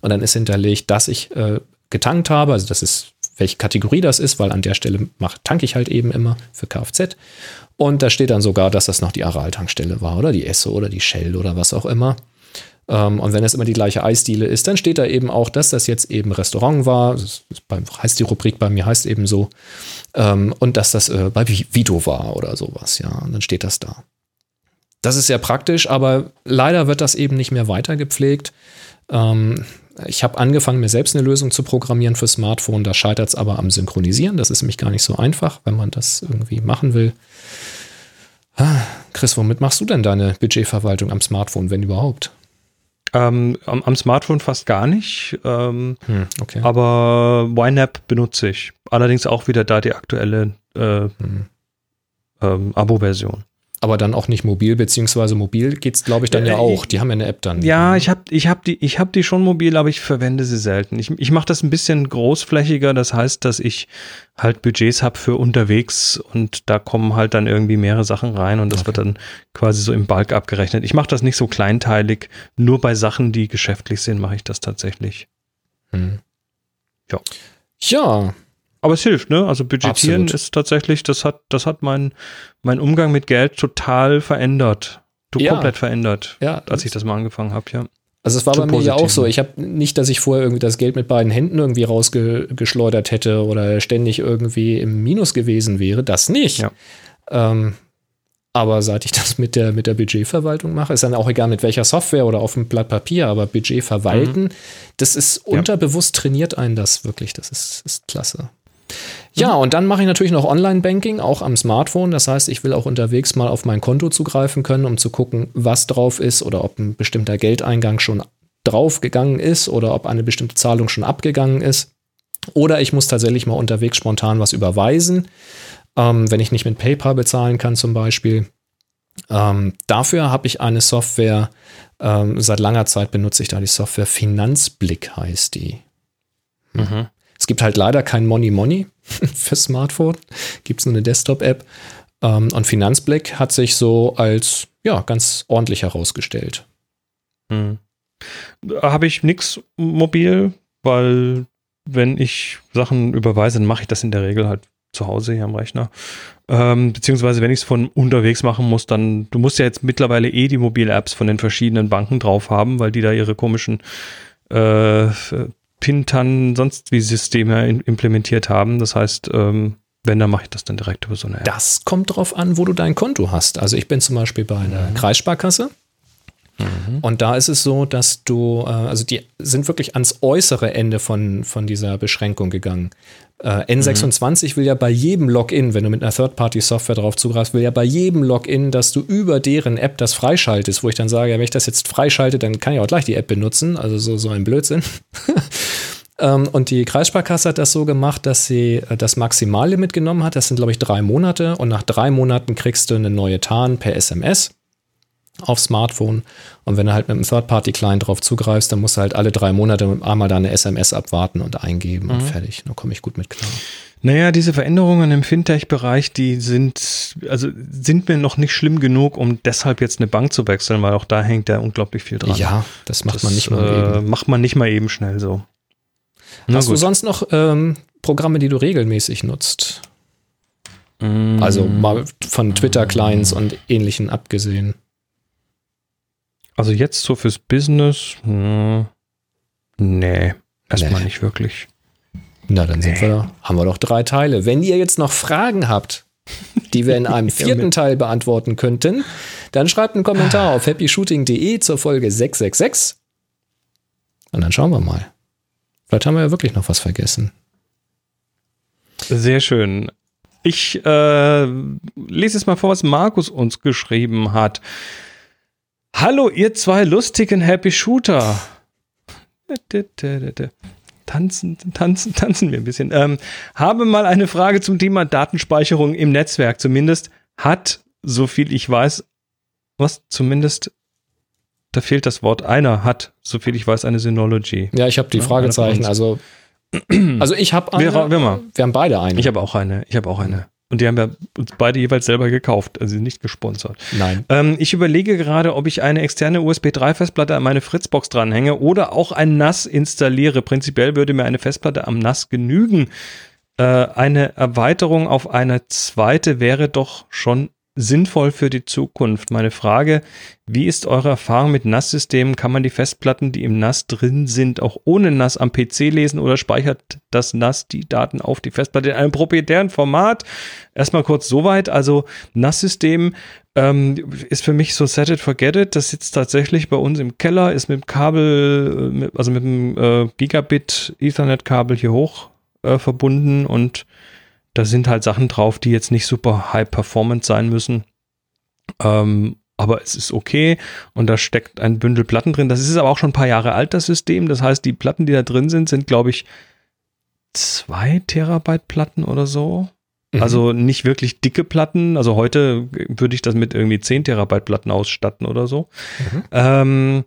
Und dann ist hinterlegt, dass ich äh, getankt habe. Also das ist, welche Kategorie das ist, weil an der Stelle mach, tanke ich halt eben immer für Kfz. Und da steht dann sogar, dass das noch die Aral-Tankstelle war oder die Esso oder die Shell oder was auch immer. Ähm, und wenn es immer die gleiche Eisdiele ist, dann steht da eben auch, dass das jetzt eben Restaurant war. Das beim, heißt die Rubrik bei mir, heißt eben so. Ähm, und dass das äh, bei Vi- Vito war oder sowas, ja. Und dann steht das da. Das ist sehr praktisch, aber leider wird das eben nicht mehr weiter gepflegt. Ähm, ich habe angefangen, mir selbst eine Lösung zu programmieren für Smartphone. Da scheitert es aber am Synchronisieren. Das ist nämlich gar nicht so einfach, wenn man das irgendwie machen will. Ah, Chris, womit machst du denn deine Budgetverwaltung am Smartphone, wenn überhaupt? Ähm, am, am Smartphone fast gar nicht, ähm, Hm, okay. aber YNAB benutze ich. Allerdings auch wieder da die aktuelle äh, Hm. ähm, Abo-Version. Aber dann auch nicht mobil, beziehungsweise mobil geht es, glaube ich, dann ja Äh, auch. Die haben ja eine App dann. Ja, ich habe ich hab die, ich hab die schon mobil, aber ich verwende sie selten. Ich, ich mache das ein bisschen großflächiger. Das heißt, dass ich halt Budgets habe für unterwegs und da kommen halt dann irgendwie mehrere Sachen rein und das wird dann quasi so im Bulk abgerechnet. Ich mache das nicht so kleinteilig. Nur bei Sachen, die geschäftlich sind, mache ich das tatsächlich. Hm. Ja. Ja, Aber es hilft, ne? Also budgetieren Absolut. ist tatsächlich, das hat, das hat mein, mein Umgang mit Geld total verändert. Du Ja. komplett verändert, ja. als ich das mal angefangen habe, ja. Also es war Zum bei mir ja auch Positiven. so. Ich habe nicht, dass ich vorher irgendwie das Geld mit beiden Händen irgendwie rausgeschleudert hätte oder ständig irgendwie im Minus gewesen wäre. Das nicht. Ja. Ähm, aber seit ich das mit der, mit der Budgetverwaltung mache, ist dann auch egal mit welcher Software oder auf dem Blatt Papier, aber Budget verwalten, das ist Mhm. Unterbewusst trainiert einen das wirklich. Das ist, ist klasse. Ja, und dann mache ich natürlich noch Online-Banking, auch am Smartphone. Das heißt, ich will auch unterwegs mal auf mein Konto zugreifen können, um zu gucken, was drauf ist oder ob ein bestimmter Geldeingang schon draufgegangen ist oder ob eine bestimmte Zahlung schon abgegangen ist. Oder ich muss tatsächlich mal unterwegs spontan was überweisen, ähm, wenn ich nicht mit PayPal bezahlen kann zum Beispiel. Ähm, dafür habe ich eine Software, ähm, seit langer Zeit benutze ich da die Software Finanzblick heißt die. Mhm. Es gibt halt leider kein Money Money für Smartphone. Gibt es nur eine Desktop-App. Ähm, und Finanzblick hat sich so als ja ganz ordentlich herausgestellt. Hm. Habe ich nix mobil, weil wenn ich Sachen überweise, dann mache ich das in der Regel halt zu Hause hier am Rechner. Ähm, beziehungsweise wenn ich es von unterwegs machen muss, dann, du musst ja jetzt mittlerweile eh die Mobile-Apps von den verschiedenen Banken drauf haben, weil die da ihre komischen äh, Pintan, sonst wie Systeme implementiert haben. Das heißt, ähm, wenn, dann mache ich das dann direkt über so eine App. Das kommt drauf an, wo du dein Konto hast. Also ich bin zum Beispiel bei einer Kreissparkasse. Und da ist es so, dass du, äh, also die sind wirklich ans äußere Ende von, von dieser Beschränkung gegangen. Äh, N26 will ja bei jedem Login, wenn du mit einer Third-Party-Software drauf zugreifst, will ja bei jedem Login, dass du über deren App das freischaltest, wo ich dann sage, ja, wenn ich das jetzt freischalte, dann kann ich auch gleich die App benutzen. Also so, so ein Blödsinn. Ähm, und die Kreissparkasse hat das so gemacht, dass sie äh, das Maximallimit genommen hat. Das sind, glaube ich, drei Monate. Und nach drei Monaten kriegst du eine neue TAN per SMS aufs Smartphone. Und wenn du halt mit einem Third-Party-Client drauf zugreifst, dann musst du halt alle drei Monate einmal deine SMS abwarten und eingeben und fertig. Da komme ich gut mit klar. Naja, diese Veränderungen im Fintech-Bereich, die sind, also sind mir noch nicht schlimm genug, um deshalb jetzt eine Bank zu wechseln, weil auch da hängt ja unglaublich viel dran. Ja, das macht das man nicht mal äh, eben. macht man nicht mal eben schnell so. Na Hast du gut. sonst noch ähm, Programme, die du regelmäßig nutzt? Mm. Also mal von Twitter-Clients und ähnlichen abgesehen. Also jetzt so fürs Business, hm, nee, erstmal Nee. nicht wirklich. Na, dann sind wir, haben wir doch drei Teile. Wenn ihr jetzt noch Fragen habt, die wir in einem vierten Teil beantworten könnten, dann schreibt einen Kommentar auf happyshooting.de zur Folge 666. Und dann schauen wir mal. Vielleicht haben wir ja wirklich noch was vergessen. Sehr schön. Ich äh, lese jetzt mal vor, was Markus uns geschrieben hat. Hallo, ihr zwei lustigen Happy Shooter. Tanzen, tanzen, tanzen wir ein bisschen. Ähm, habe mal eine Frage zum Thema Datenspeicherung im Netzwerk. Zumindest hat, so viel ich weiß, was zumindest, da fehlt das Wort, einer hat, so viel ich weiß, eine Synology. Ja, ich habe die Ja, Fragezeichen. Also, also ich habe eine. Wir- wir wir haben beide eine. Ich habe auch eine. Ich habe auch eine. Und die haben wir uns beide jeweils selber gekauft, also nicht gesponsert. Nein. Ähm, ich überlege gerade, ob ich eine externe USB 3 Festplatte an meine Fritzbox dranhänge oder auch ein NAS installiere. Prinzipiell würde mir eine Festplatte am NAS genügen. Äh, eine Erweiterung auf eine zweite wäre doch schon sinnvoll für die Zukunft. Meine Frage, wie ist eure Erfahrung mit NAS-Systemen? Kann man die Festplatten, die im NAS drin sind, auch ohne NAS am PC lesen oder speichert das NAS die Daten auf die Festplatte in einem proprietären Format? Erstmal kurz soweit. Also NAS-System ähm, ist für mich so set it, forget it. Das sitzt tatsächlich bei uns im Keller, ist mit dem Kabel, äh, also mit dem äh, Gigabit Ethernet-Kabel hier hoch äh, verbunden und da sind halt Sachen drauf, die jetzt nicht super high performant sein müssen. Ähm, aber es ist okay und da steckt ein Bündel Platten drin. Das ist aber auch schon ein paar Jahre alt, das System. Das heißt, die Platten, die da drin sind, sind, glaube ich, zwei Terabyte Platten oder so. Mhm. Also nicht wirklich dicke Platten. Also heute würde ich das mit irgendwie 10 Terabyte Platten ausstatten oder so. Mhm. Ähm,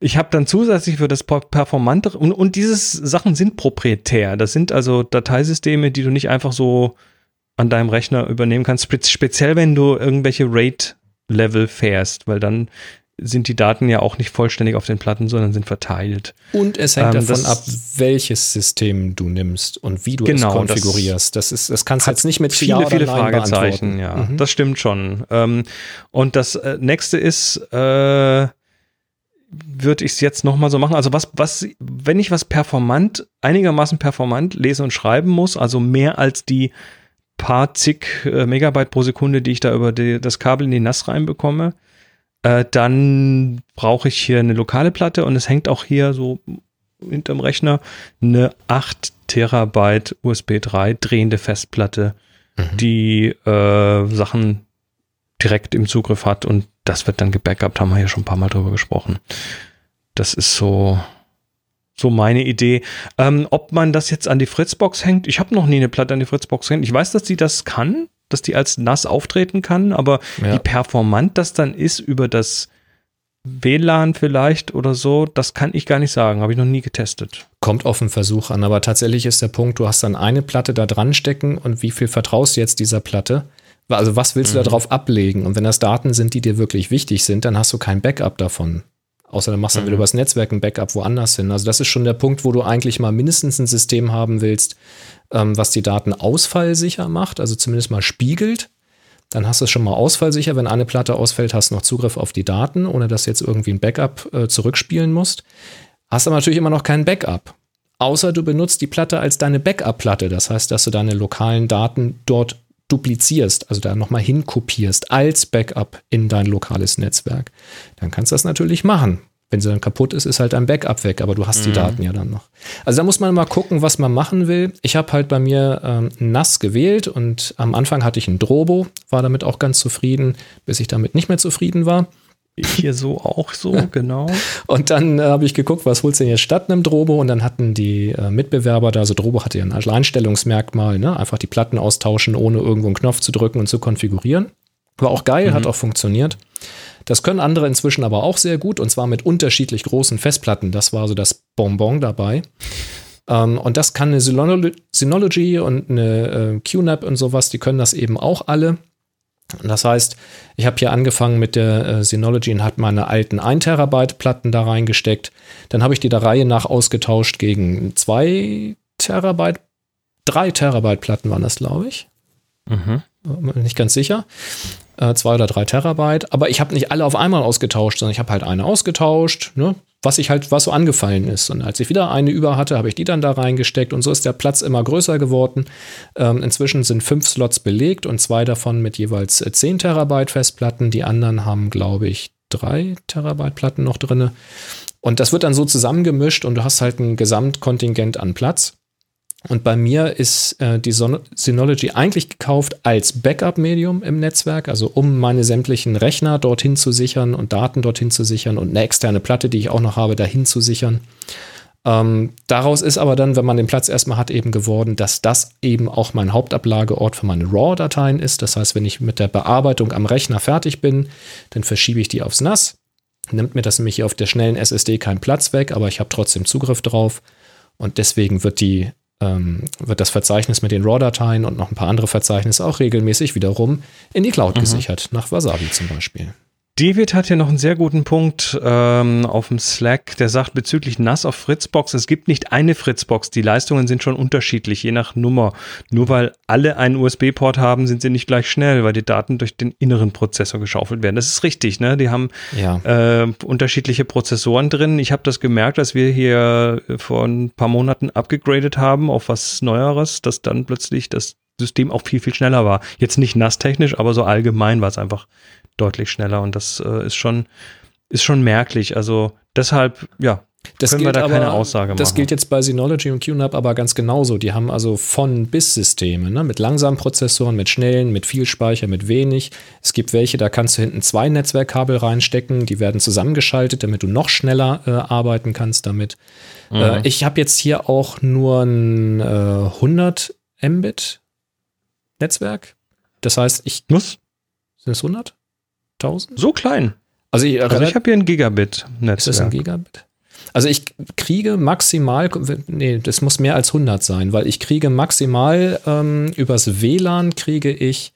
ich habe dann zusätzlich für das Per- Performante und, und diese Sachen sind proprietär. Das sind also Dateisysteme, die du nicht einfach so an deinem Rechner übernehmen kannst. Spe speziell, wenn du irgendwelche RAID-Level fährst, weil dann sind die Daten ja auch nicht vollständig auf den Platten, sondern sind verteilt. Und es hängt Ähm, davon das- ab, welches System du nimmst und wie du Genau, es konfigurierst. Das, ist, das kannst du jetzt nicht mit viele, Ja viele Fragezeichen, beantworten. ja. Mhm. Das stimmt schon. Ähm, und das äh, nächste ist, äh, würde ich es jetzt nochmal so machen. Also was, was, wenn ich was performant, einigermaßen performant lesen und schreiben muss, also mehr als die paar zig äh, Megabyte pro Sekunde, die ich da über die, das Kabel in die NAS reinbekomme, äh, dann brauche ich hier eine lokale Platte und es hängt auch hier so hinterm Rechner eine 8 Terabyte USB 3 drehende Festplatte, die äh, Sachen direkt im Zugriff hat und das wird dann gebackupt, haben wir ja schon ein paar Mal drüber gesprochen. Das ist so, so meine Idee. Ähm, ob man das jetzt an die Fritzbox hängt, ich habe noch nie eine Platte an die Fritzbox hängt. Ich weiß, dass die das kann, dass die als NAS auftreten kann, aber Ja. wie performant das dann ist über das WLAN vielleicht oder so, das kann ich gar nicht sagen. Habe ich noch nie getestet. Kommt auf den Versuch an, aber tatsächlich ist der Punkt, du hast dann eine Platte da dran stecken und wie viel vertraust du jetzt dieser Platte? Also was willst du da drauf ablegen? Und wenn das Daten sind, die dir wirklich wichtig sind, dann hast du kein Backup davon. Außer dann machst du dann wieder übers Netzwerk ein Backup woanders hin. Also das ist schon der Punkt, wo du eigentlich mal mindestens ein System haben willst, ähm, was die Daten ausfallsicher macht, also zumindest mal spiegelt. Dann hast du es schon mal ausfallsicher. Wenn eine Platte ausfällt, hast du noch Zugriff auf die Daten, ohne dass du jetzt irgendwie ein Backup äh, zurückspielen musst. Hast aber natürlich immer noch kein Backup. Außer du benutzt die Platte als deine Backup-Platte. Das heißt, dass du deine lokalen Daten dort duplizierst, also da nochmal hinkopierst als Backup in dein lokales Netzwerk. Dann kannst du das natürlich machen. Wenn sie dann kaputt ist, ist halt dein Backup weg, aber du hast die Daten ja dann noch. Also da muss man mal gucken, was man machen will. Ich habe halt bei mir ähm, NAS gewählt und am Anfang hatte ich ein Drobo, war damit auch ganz zufrieden, bis ich damit nicht mehr zufrieden war. Hier so auch so, genau. Und dann äh, habe ich geguckt, was holst du denn jetzt statt einem Drobo? Und dann hatten die äh, Mitbewerber da, also Drobo hatte ja ein Alleinstellungsmerkmal, ne? einfach die Platten austauschen, ohne irgendwo einen Knopf zu drücken und zu konfigurieren. War auch geil, hat auch funktioniert. Das können andere inzwischen aber auch sehr gut und zwar mit unterschiedlich großen Festplatten. Das war so das Bonbon dabei. Ähm, und das kann eine Synolo- Synology und eine äh, QNAP und sowas, die können das eben auch alle. Und das heißt, ich habe hier angefangen mit der äh, Synology und habe meine alten 1 Terabyte Platten da reingesteckt. Dann habe ich die der Reihe nach ausgetauscht gegen 2 Terabyte, 3 Terabyte Platten waren das, glaube ich. Mhm. Nicht ganz sicher. Äh, zwei oder drei Terabyte. Aber ich habe nicht alle auf einmal ausgetauscht, sondern ich habe halt eine ausgetauscht, ne? was ich halt, was so angefallen ist. Und als ich wieder eine über hatte, habe ich die dann da reingesteckt und so ist der Platz immer größer geworden. Ähm, inzwischen sind fünf Slots belegt und zwei davon mit jeweils 10 Terabyte Festplatten. Die anderen haben, glaube ich, drei Terabyte Platten noch drinne. Und das wird dann so zusammengemischt und du hast halt ein Gesamtkontingent an Platz. Und bei mir ist äh, die Son Synology eigentlich gekauft als Backup-Medium im Netzwerk, also um meine sämtlichen Rechner dorthin zu sichern und Daten dorthin zu sichern und eine externe Platte, die ich auch noch habe, dahin zu sichern. Ähm, daraus ist aber dann, wenn man den Platz erstmal hat, eben geworden, dass das eben auch mein Hauptablageort für meine RAW-Dateien ist. Das heißt, wenn ich mit der Bearbeitung am Rechner fertig bin, dann verschiebe ich die aufs NAS. Nimmt mir das nämlich auf der schnellen SSD keinen Platz weg, aber ich habe trotzdem Zugriff drauf. Und deswegen wird die ähm, wird das Verzeichnis mit den RAW-Dateien und noch ein paar andere Verzeichnisse auch regelmäßig wiederum in die Cloud mhm. gesichert, nach Wasabi zum Beispiel. David hat hier noch einen sehr guten Punkt ähm, auf dem Slack, der sagt bezüglich NAS auf Fritzbox, es gibt nicht eine Fritzbox, die Leistungen sind schon unterschiedlich, je nach Nummer. Nur weil alle einen USB-Port haben, sind sie nicht gleich schnell, weil die Daten durch den inneren Prozessor geschaufelt werden. Das ist richtig, ne? Die haben ja. äh, unterschiedliche Prozessoren drin. Ich habe das gemerkt, dass wir hier vor ein paar Monaten abgegradet haben auf was Neueres, dass dann plötzlich das System auch viel, viel schneller war. Jetzt nicht NAS-technisch, aber so allgemein war es einfach deutlich schneller und das äh, ist schon, ist schon merklich. Also deshalb, ja, das können wir da aber, keine Aussage machen. Das gilt jetzt bei Synology und QNAP aber ganz genauso. Die haben also von bis Systeme, ne? mit langsamen Prozessoren, mit schnellen, mit viel Speicher, mit wenig. Es gibt welche, da kannst du hinten zwei Netzwerkkabel reinstecken, die werden zusammengeschaltet, damit du noch schneller äh, arbeiten kannst damit. Mhm. Äh, ich habe jetzt hier auch nur ein äh, 100 Mbit Netzwerk. Das heißt, ich muss. Sind es 100? 1000? So klein. Also ich, also ich habe hier ein Gigabit-Netzwerk. Ist das ein Gigabit? Also ich kriege maximal, nee, das muss mehr als 100 sein, weil ich kriege maximal ähm, übers WLAN kriege ich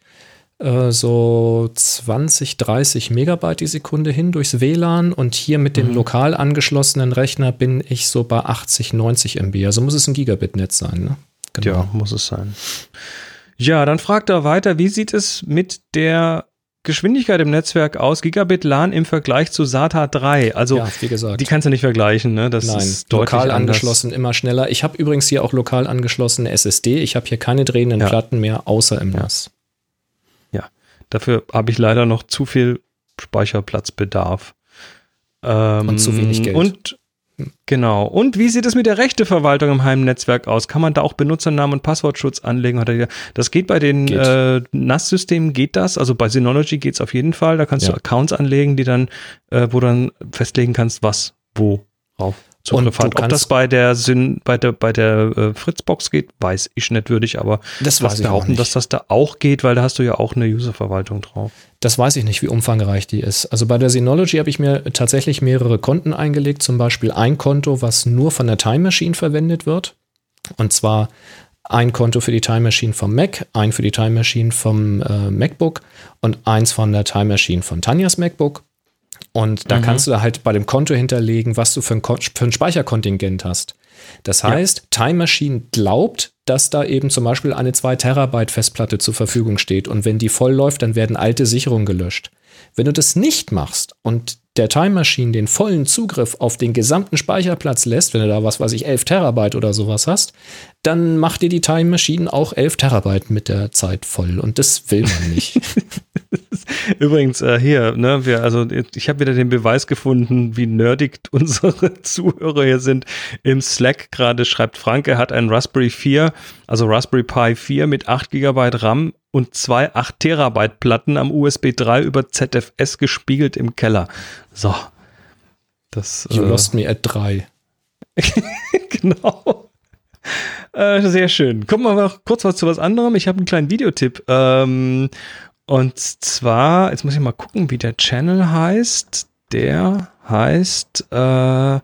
äh, so 20, 30 Megabyte die Sekunde hin durchs WLAN und hier mit dem mhm. lokal angeschlossenen Rechner bin ich so bei 80, 90 MB. Also muss es ein Gigabit-Netz sein, ne? Genau. Ja, muss es sein. Ja, dann fragt er weiter, wie sieht es mit der Geschwindigkeit im Netzwerk aus Gigabit LAN im Vergleich zu SATA 3. Also ja, wie gesagt. die kannst du nicht vergleichen, ne? Das Nein, ist lokal angeschlossen immer schneller. Ich habe übrigens hier auch lokal angeschlossene SSD. Ich habe hier keine drehenden ja. Platten mehr, außer im NAS. Ja, dafür habe ich leider noch zu viel Speicherplatzbedarf. Ähm, und zu wenig Geld. Und Genau. Und wie sieht es mit der Rechteverwaltung im Heimnetzwerk aus? Kann man da auch Benutzernamen und Passwortschutz anlegen? Das geht bei den äh, NAS-Systemen, geht das? Also bei Synology geht es auf jeden Fall. Da kannst ja. du Accounts anlegen, die dann, äh, wo du dann festlegen kannst, was, wo, drauf. Zugriff hat. Ob das bei der Syn bei der, bei der äh, Fritzbox geht, weiß ich nicht, würde ich aber das weiß behaupten, dass das da auch geht, weil da hast du ja auch eine Userverwaltung drauf. Das weiß ich nicht, wie umfangreich die ist. Also bei der Synology habe ich mir tatsächlich mehrere Konten eingelegt, zum Beispiel ein Konto, was nur von der Time Machine verwendet wird. Und zwar ein Konto für die Time Machine vom Mac, ein für die Time Machine vom äh, MacBook und eins von der Time Machine von Tanjas MacBook. Und da mhm. kannst du da halt bei dem Konto hinterlegen, was du für ein, für ein Speicherkontingent hast. Das heißt, ja. Time Machine glaubt, dass da eben zum Beispiel eine 2 Terabyte Festplatte zur Verfügung steht. Und wenn die voll läuft, dann werden alte Sicherungen gelöscht. Wenn du das nicht machst und der Time Machine den vollen Zugriff auf den gesamten Speicherplatz lässt, wenn du da was weiß ich, 11 Terabyte oder sowas hast, dann macht dir die Time Machine auch 11 Terabyte mit der Zeit voll und das will man nicht. Übrigens, äh, hier, ne, wir, also ich habe wieder den Beweis gefunden, wie nerdig unsere Zuhörer hier sind. Im Slack gerade schreibt Frank, er hat einen Raspberry 4, also Raspberry Pi 4 mit 8 GB RAM und zwei 8 Terabyte Platten am USB 3 über ZFS gespiegelt im Keller. So. Das, you äh, lost me at 3. genau. Äh, sehr schön. Kommen wir noch kurz was zu was anderem. Ich habe einen kleinen Videotipp. Ähm, und zwar, jetzt muss ich mal gucken, wie der Channel heißt. Der heißt äh, äh,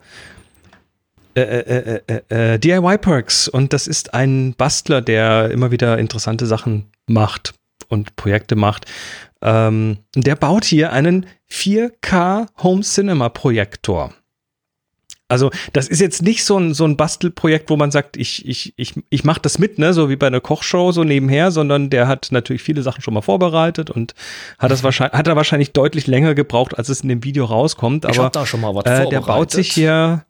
äh, äh, äh DIY Perks. Und das ist ein Bastler, der immer wieder interessante Sachen macht und Projekte macht. Ähm, der baut hier einen 4K Home Cinema Projektor. Also das ist jetzt nicht so ein, so ein Bastelprojekt, wo man sagt, ich, ich, ich, ich mache das mit, ne, so wie bei einer Kochshow so nebenher, sondern der hat natürlich viele Sachen schon mal vorbereitet und hat das wahrscheinlich, hat er wahrscheinlich deutlich länger gebraucht, als es in dem Video rauskommt. Ich Aber hab da schon mal was äh, der baut sich hier,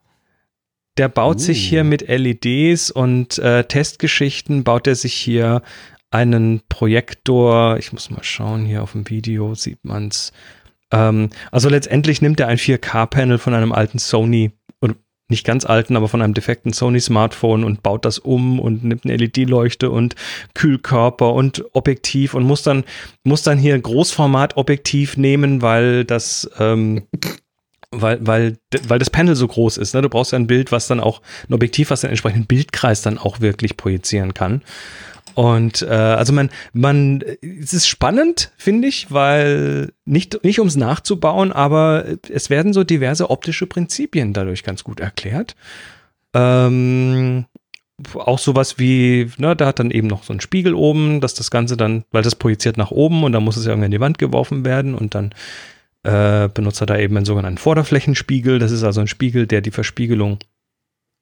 der baut sich Uh. hier mit LEDs und äh, Testgeschichten, baut er sich hier einen Projektor. Ich muss mal schauen, hier auf dem Video sieht man's. Ähm, also letztendlich nimmt er ein 4K-Panel von einem alten Sony, oder nicht ganz alten, aber von einem defekten Sony-Smartphone und baut das um und nimmt eine LED-Leuchte und Kühlkörper und Objektiv und muss dann, muss dann hier Großformat-Objektiv nehmen, weil das ähm, weil, weil, weil das Panel so groß ist. Ne? Du brauchst ja ein Bild, was dann auch, ein Objektiv, was den entsprechenden Bildkreis dann auch wirklich projizieren kann. Und äh, also man, man, es ist spannend, finde ich, weil nicht, nicht ums nachzubauen, aber es werden so diverse optische Prinzipien dadurch ganz gut erklärt. Ähm, auch sowas wie, ne, da hat dann eben noch so ein Spiegel oben, dass das Ganze dann, weil das projiziert nach oben und dann muss es ja irgendwie in die Wand geworfen werden und dann äh, benutzt er da eben einen sogenannten Vorderflächenspiegel. Das ist also ein Spiegel, der die Verspiegelung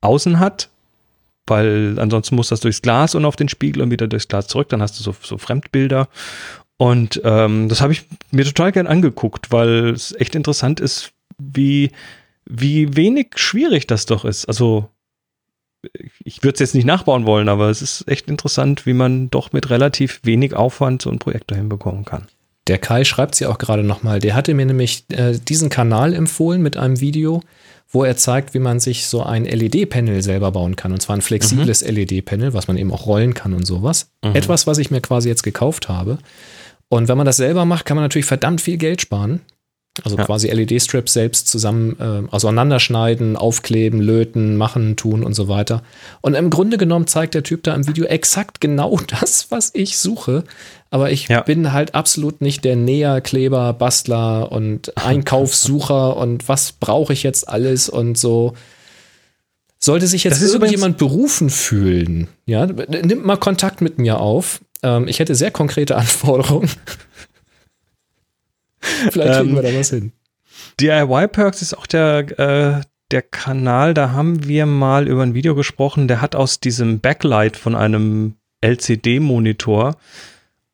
außen hat, weil ansonsten muss das durchs Glas und auf den Spiegel und wieder durchs Glas zurück. Dann hast du so, so Fremdbilder. Und ähm, das habe ich mir total gern angeguckt, weil es echt interessant ist, wie, wie wenig schwierig das doch ist. Also ich würde es jetzt nicht nachbauen wollen, aber es ist echt interessant, wie man doch mit relativ wenig Aufwand so ein Projekt dahin bekommen kann. Der Kai schreibt sie auch gerade nochmal. Der hatte mir nämlich äh, diesen Kanal empfohlen mit einem Video, wo er zeigt, wie man sich so ein LED-Panel selber bauen kann. Und zwar ein flexibles LED-Panel, was man eben auch rollen kann und sowas. Etwas, was ich mir quasi jetzt gekauft habe. Und wenn man das selber macht, kann man natürlich verdammt viel Geld sparen. Also Ja. quasi LED-Strips selbst zusammen äh, auseinanderschneiden, aufkleben, löten, machen, tun und so weiter. Und im Grunde genommen zeigt der Typ da im Video exakt genau das, was ich suche. Aber ich Ja. bin halt absolut nicht der Näher, Kleber, Bastler und Einkaufssucher und was brauche ich jetzt alles und so. Sollte sich jetzt irgendjemand berufen fühlen, ja, nimmt mal Kontakt mit mir auf. Ähm, ich hätte sehr konkrete Anforderungen. Vielleicht kriegen Ähm, wir da was hin. DIY Perks ist auch der, äh, der Kanal, da haben wir mal über ein Video gesprochen, der hat aus diesem Backlight von einem LCD-Monitor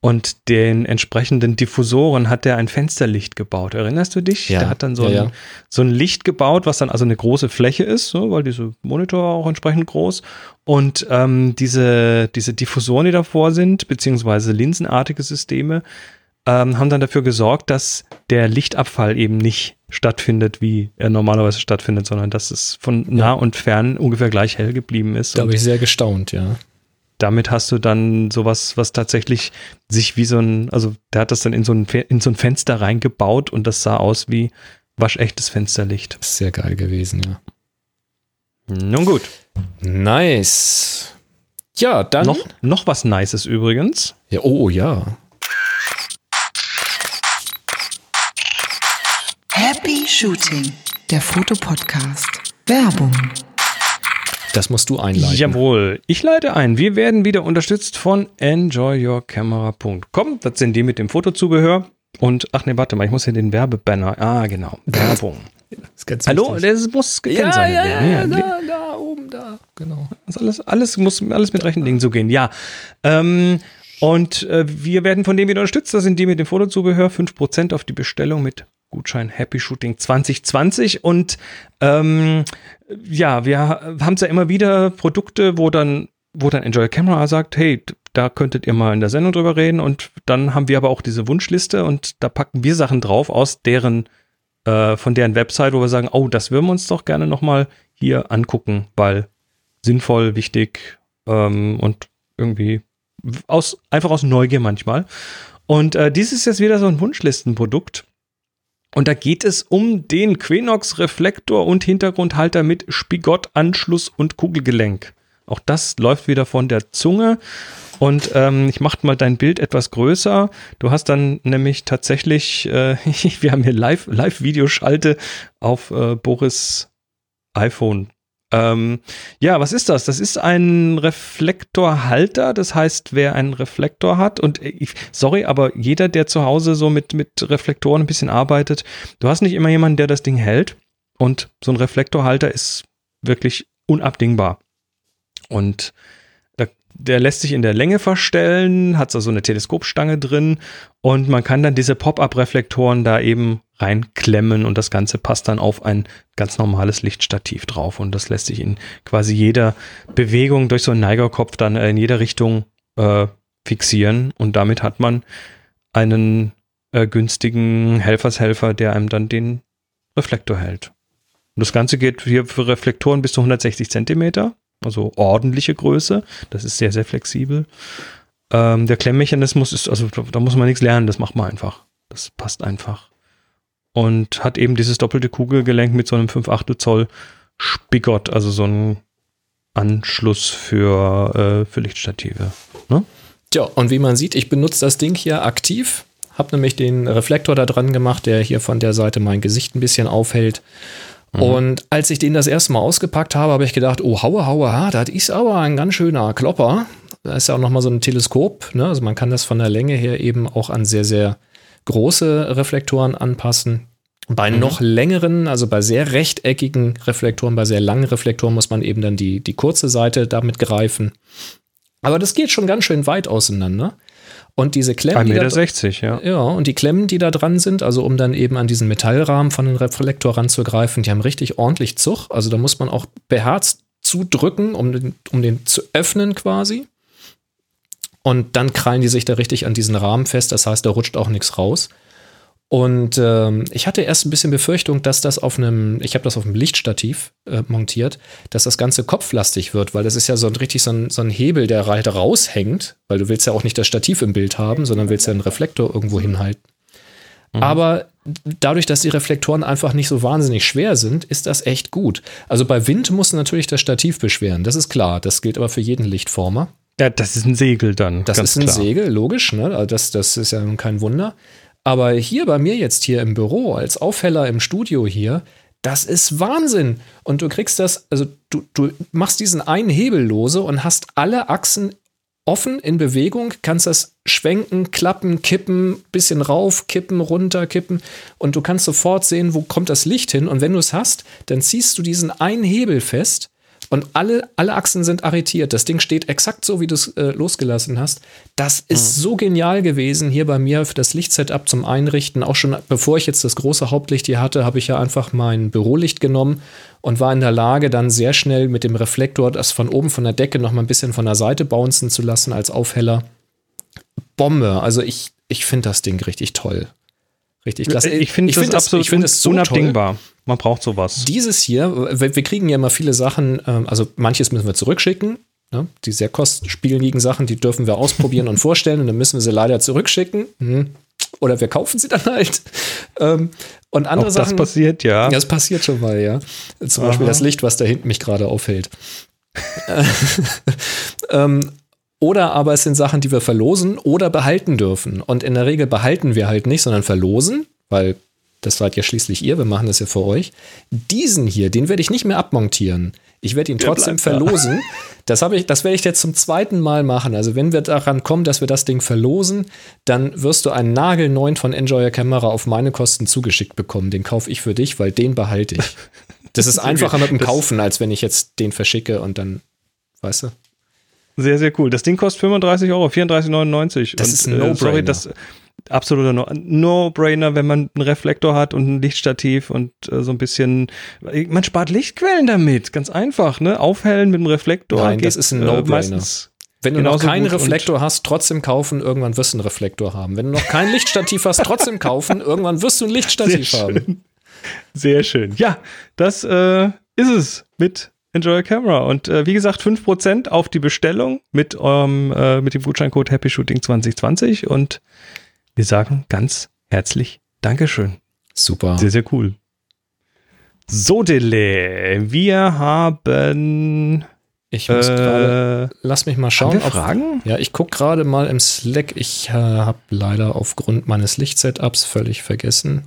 und den entsprechenden Diffusoren hat der ein Fensterlicht gebaut. Erinnerst du dich? Ja, Der hat dann so, ja, ein, ja. so ein Licht gebaut, was dann also eine große Fläche ist, so, weil diese Monitor auch entsprechend groß. Und ähm, diese, diese Diffusoren, die davor sind, beziehungsweise linsenartige Systeme, ähm, haben dann dafür gesorgt, dass der Lichtabfall eben nicht stattfindet, wie er normalerweise stattfindet, sondern dass es von nah und fern ungefähr gleich hell geblieben ist. Da habe ich sehr gestaunt, ja. Damit hast du dann sowas, was tatsächlich sich wie so ein, also der hat das dann in so ein, in so ein Fenster reingebaut und das sah aus wie waschechtes Fensterlicht. Sehr geil gewesen, ja. Nun gut. Nice. Ja, dann. Noch, noch was Nices übrigens. Ja, oh, ja. Happy Shooting, der Fotopodcast. Werbung. Das musst du einleiten. Jawohl, ich leite ein. Wir werden wieder unterstützt von enjoyyourcamera.com. Das sind die mit dem Fotozubehör. Und, ach nee, warte mal, ich muss hier den Werbebanner. Ah, genau. Werbung. ist ganz Hallo, wichtig. das muss Ja, gekennzeichnet ja, werden. ja, Ja, da, da, oben, da. Genau. Das alles, alles muss alles mit rechten Dingen zugehen. Ja. Ähm, und äh, wir werden von denen wieder unterstützt. Das sind die mit dem Fotozubehör. 5% auf die Bestellung mit Gutschein Happy Shooting 2020. Und ähm, ja, wir haben es ja immer wieder Produkte, wo dann, wo dann Enjoy Camera sagt, hey, da könntet ihr mal in der Sendung drüber reden. Und dann haben wir aber auch diese Wunschliste und da packen wir Sachen drauf aus deren äh, von deren Website, wo wir sagen, oh, das würden wir uns doch gerne nochmal hier angucken, weil sinnvoll, wichtig ähm, und irgendwie aus, einfach aus Neugier manchmal. Und äh, dies ist jetzt wieder so ein Wunschlistenprodukt. Und da geht es um den Quenox Reflektor und Hintergrundhalter mit Spigott, Anschluss und Kugelgelenk. Auch das läuft wieder von der Zunge. Und ähm, ich mache mal dein Bild etwas größer. Du hast dann nämlich tatsächlich, äh, wir haben hier Live- Live-Videoschalte auf äh, Boris iPhone. Ähm, ja, was ist das? Das ist ein Reflektorhalter. Das heißt, wer einen Reflektor hat und ich, sorry, aber jeder, der zu Hause so mit, mit Reflektoren ein bisschen arbeitet, du hast nicht immer jemanden, der das Ding hält. Und so ein Reflektorhalter ist wirklich unabdingbar. Und der lässt sich in der Länge verstellen, hat so eine Teleskopstange drin und man kann dann diese Pop-up-Reflektoren da eben reinklemmen und das Ganze passt dann auf ein ganz normales Lichtstativ drauf und das lässt sich in quasi jeder Bewegung durch so einen Neigerkopf dann in jeder Richtung äh, fixieren und damit hat man einen äh, günstigen Helfershelfer, der einem dann den Reflektor hält. Und das Ganze geht hier für Reflektoren bis zu 160 Zentimeter, also ordentliche Größe. Das ist sehr, sehr flexibel. Ähm, der Klemmmechanismus ist, also da muss man nichts lernen, das macht man einfach. Das passt einfach. Und hat eben dieses doppelte Kugelgelenk mit so einem 5 8 Zoll Spigott, also so ein Anschluss für, äh, für Lichtstative. Ne? Tja, und wie man sieht, ich benutze das Ding hier aktiv. Hab nämlich den Reflektor da dran gemacht, der hier von der Seite mein Gesicht ein bisschen aufhält. Mhm. Und als ich den das erste Mal ausgepackt habe, habe ich gedacht, oh, haue, haue, ha, das ist aber ein ganz schöner Klopper. Da ist ja auch nochmal so ein Teleskop. Ne? Also man kann das von der Länge her eben auch an sehr, sehr große Reflektoren anpassen. Bei mhm. noch längeren, also bei sehr rechteckigen Reflektoren, bei sehr langen Reflektoren muss man eben dann die, die kurze Seite damit greifen. Aber das geht schon ganz schön weit auseinander. Und diese Klemmen. 1,60 Meter, ja. Ja, und die Klemmen, die da dran sind, also um dann eben an diesen Metallrahmen von dem Reflektor ranzugreifen, die haben richtig ordentlich Zug. Also da muss man auch beherzt zudrücken, um den, um den zu öffnen quasi. Und dann krallen die sich da richtig an diesen Rahmen fest. Das heißt, da rutscht auch nichts raus. Und ähm, ich hatte erst ein bisschen Befürchtung, dass das auf einem, ich habe das auf einem Lichtstativ äh, montiert, dass das Ganze kopflastig wird, weil das ist ja so ein richtig so ein, so ein Hebel, der halt raushängt, weil du willst ja auch nicht das Stativ im Bild haben, sondern willst ja einen Reflektor irgendwo hinhalten. Mhm. Aber dadurch, dass die Reflektoren einfach nicht so wahnsinnig schwer sind, ist das echt gut. Also bei Wind muss natürlich das Stativ beschweren, das ist klar. Das gilt aber für jeden Lichtformer. Ja, das ist ein Segel dann. Das ist ein klar. Segel, logisch, ne? Also das, das ist ja kein Wunder. Aber hier bei mir jetzt hier im Büro, als Aufheller im Studio hier, das ist Wahnsinn. Und du kriegst das, also du, du machst diesen einen Hebel lose und hast alle Achsen offen in Bewegung, kannst das schwenken, klappen, kippen, bisschen rauf, kippen, runter, kippen und du kannst sofort sehen, wo kommt das Licht hin. Und wenn du es hast, dann ziehst du diesen einen Hebel fest und alle, alle Achsen sind arretiert. Das Ding steht exakt so, wie du es äh, losgelassen hast. Das ist mhm. so genial gewesen hier bei mir für das Lichtsetup zum Einrichten. Auch schon bevor ich jetzt das große Hauptlicht hier hatte, habe ich ja einfach mein Bürolicht genommen und war in der Lage, dann sehr schnell mit dem Reflektor das von oben von der Decke noch mal ein bisschen von der Seite bouncen zu lassen als Aufheller. Bombe. Also ich, ich finde das Ding richtig toll. Richtig klasse. Ich finde find das, absolut ich find das so unabdingbar. Toll. Man braucht sowas. Dieses hier, wir, wir kriegen ja immer viele Sachen, ähm, also manches müssen wir zurückschicken. Ne? Die sehr kostspieligen Sachen, die dürfen wir ausprobieren und vorstellen und dann müssen wir sie leider zurückschicken. Hm. Oder wir kaufen sie dann halt. Ähm, und andere Auch Sachen. Das passiert, ja. Das passiert schon mal, ja. Zum Aha. Beispiel das Licht, was da hinten mich gerade aufhält. ähm, oder aber es sind Sachen, die wir verlosen oder behalten dürfen. Und in der Regel behalten wir halt nicht, sondern verlosen, weil das seid ja schließlich ihr, wir machen das ja für euch. Diesen hier, den werde ich nicht mehr abmontieren. Ich werde ihn trotzdem verlosen. Das, ich, das werde ich jetzt zum zweiten Mal machen. Also, wenn wir daran kommen, dass wir das Ding verlosen, dann wirst du einen nagelneuen von Enjoy Camera auf meine Kosten zugeschickt bekommen. Den kaufe ich für dich, weil den behalte ich. Das ist einfacher mit dem Kaufen, als wenn ich jetzt den verschicke und dann, weißt du? Sehr, sehr cool. Das Ding kostet 35 Euro, 34,99. Das und, ist ein No-Brainer. Äh, sorry, das, absoluter No-Brainer, wenn man einen Reflektor hat und ein Lichtstativ und äh, so ein bisschen, man spart Lichtquellen damit, ganz einfach, ne? Aufhellen mit dem Reflektor. Nein, geht, das ist ein äh, No-Brainer. Äh, wenn du noch keinen Reflektor hast, trotzdem kaufen, irgendwann wirst du einen Reflektor haben. Wenn du noch kein Lichtstativ hast, trotzdem kaufen, irgendwann wirst du ein Lichtstativ Sehr haben. Schön. Sehr schön. Ja, das äh, ist es mit Enjoy a Camera. Und äh, wie gesagt, 5% auf die Bestellung mit, eurem, äh, mit dem Gutscheincode Happy Shooting 2020 und wir sagen ganz herzlich Dankeschön. Super. Sehr, sehr cool. So, Dele, wir haben. Ich muss äh, gerade. Lass mich mal schauen. Haben wir Fragen? Auf, ja, ich gucke gerade mal im Slack. Ich äh, habe leider aufgrund meines Lichtsetups völlig vergessen.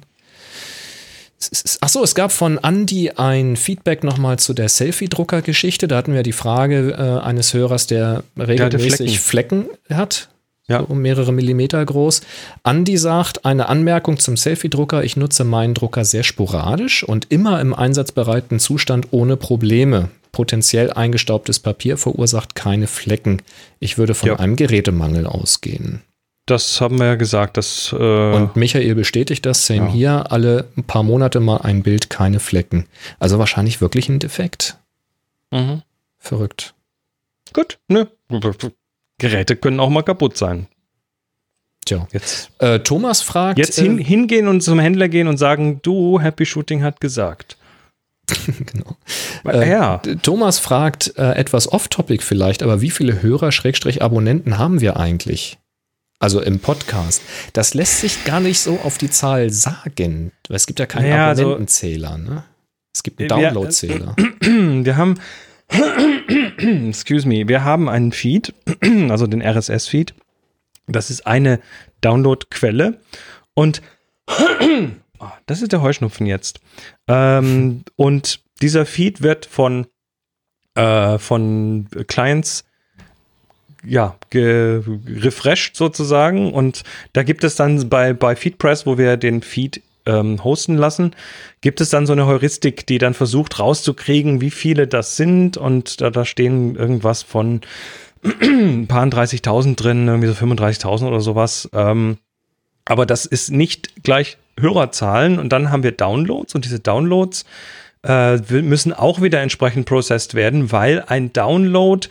Achso, es gab von Andy ein Feedback nochmal zu der Selfie-Drucker-Geschichte. Da hatten wir die Frage äh, eines Hörers, der regelmäßig der Flecken. Flecken. hat Ja. so um mehrere Millimeter groß. Andi sagt, eine Anmerkung zum Selfie-Drucker. Ich nutze meinen Drucker sehr sporadisch und immer im einsatzbereiten Zustand ohne Probleme. Potenziell eingestaubtes Papier verursacht keine Flecken. Ich würde von Ja. einem Gerätemangel ausgehen. Das haben wir ja gesagt, dass äh, Und Michael bestätigt das, same Ja. hier, alle ein paar Monate mal ein Bild, keine Flecken. Also wahrscheinlich wirklich ein Defekt. mhm. Verrückt. gut, ne? Geräte können auch mal kaputt sein. Tja. Jetzt, Äh, Thomas fragt. jetzt hin, äh, hingehen und zum Händler gehen und sagen, du, Happy Shooting hat gesagt. genau. Äh, ja. Thomas fragt äh, etwas off-topic vielleicht, aber wie viele Hörer, Schrägstrich Abonnenten haben wir eigentlich? Also im Podcast. Das lässt sich gar nicht so auf die Zahl sagen. Weil es gibt ja keinen Ja, also- Abonnentenzähler, ne? Es gibt einen Downloadzähler. Wir haben, excuse me, wir haben einen Feed, also den RSS-Feed. Das ist eine Downloadquelle und oh, das ist der Heuschnupfen jetzt. Ähm, und dieser Feed wird von, äh, von Clients ja, refreshed sozusagen. Und da gibt es dann bei, bei FeedPress, wo wir den Feed ähm, hosten lassen, gibt es dann so eine Heuristik, die dann versucht rauszukriegen, wie viele das sind. Und da, da stehen irgendwas von ein paar 30.000 drin, irgendwie so 35.000 oder sowas. Ähm, aber das ist nicht gleich Hörerzahlen. Und dann haben wir Downloads und diese Downloads äh, müssen auch wieder entsprechend processed werden, weil ein Download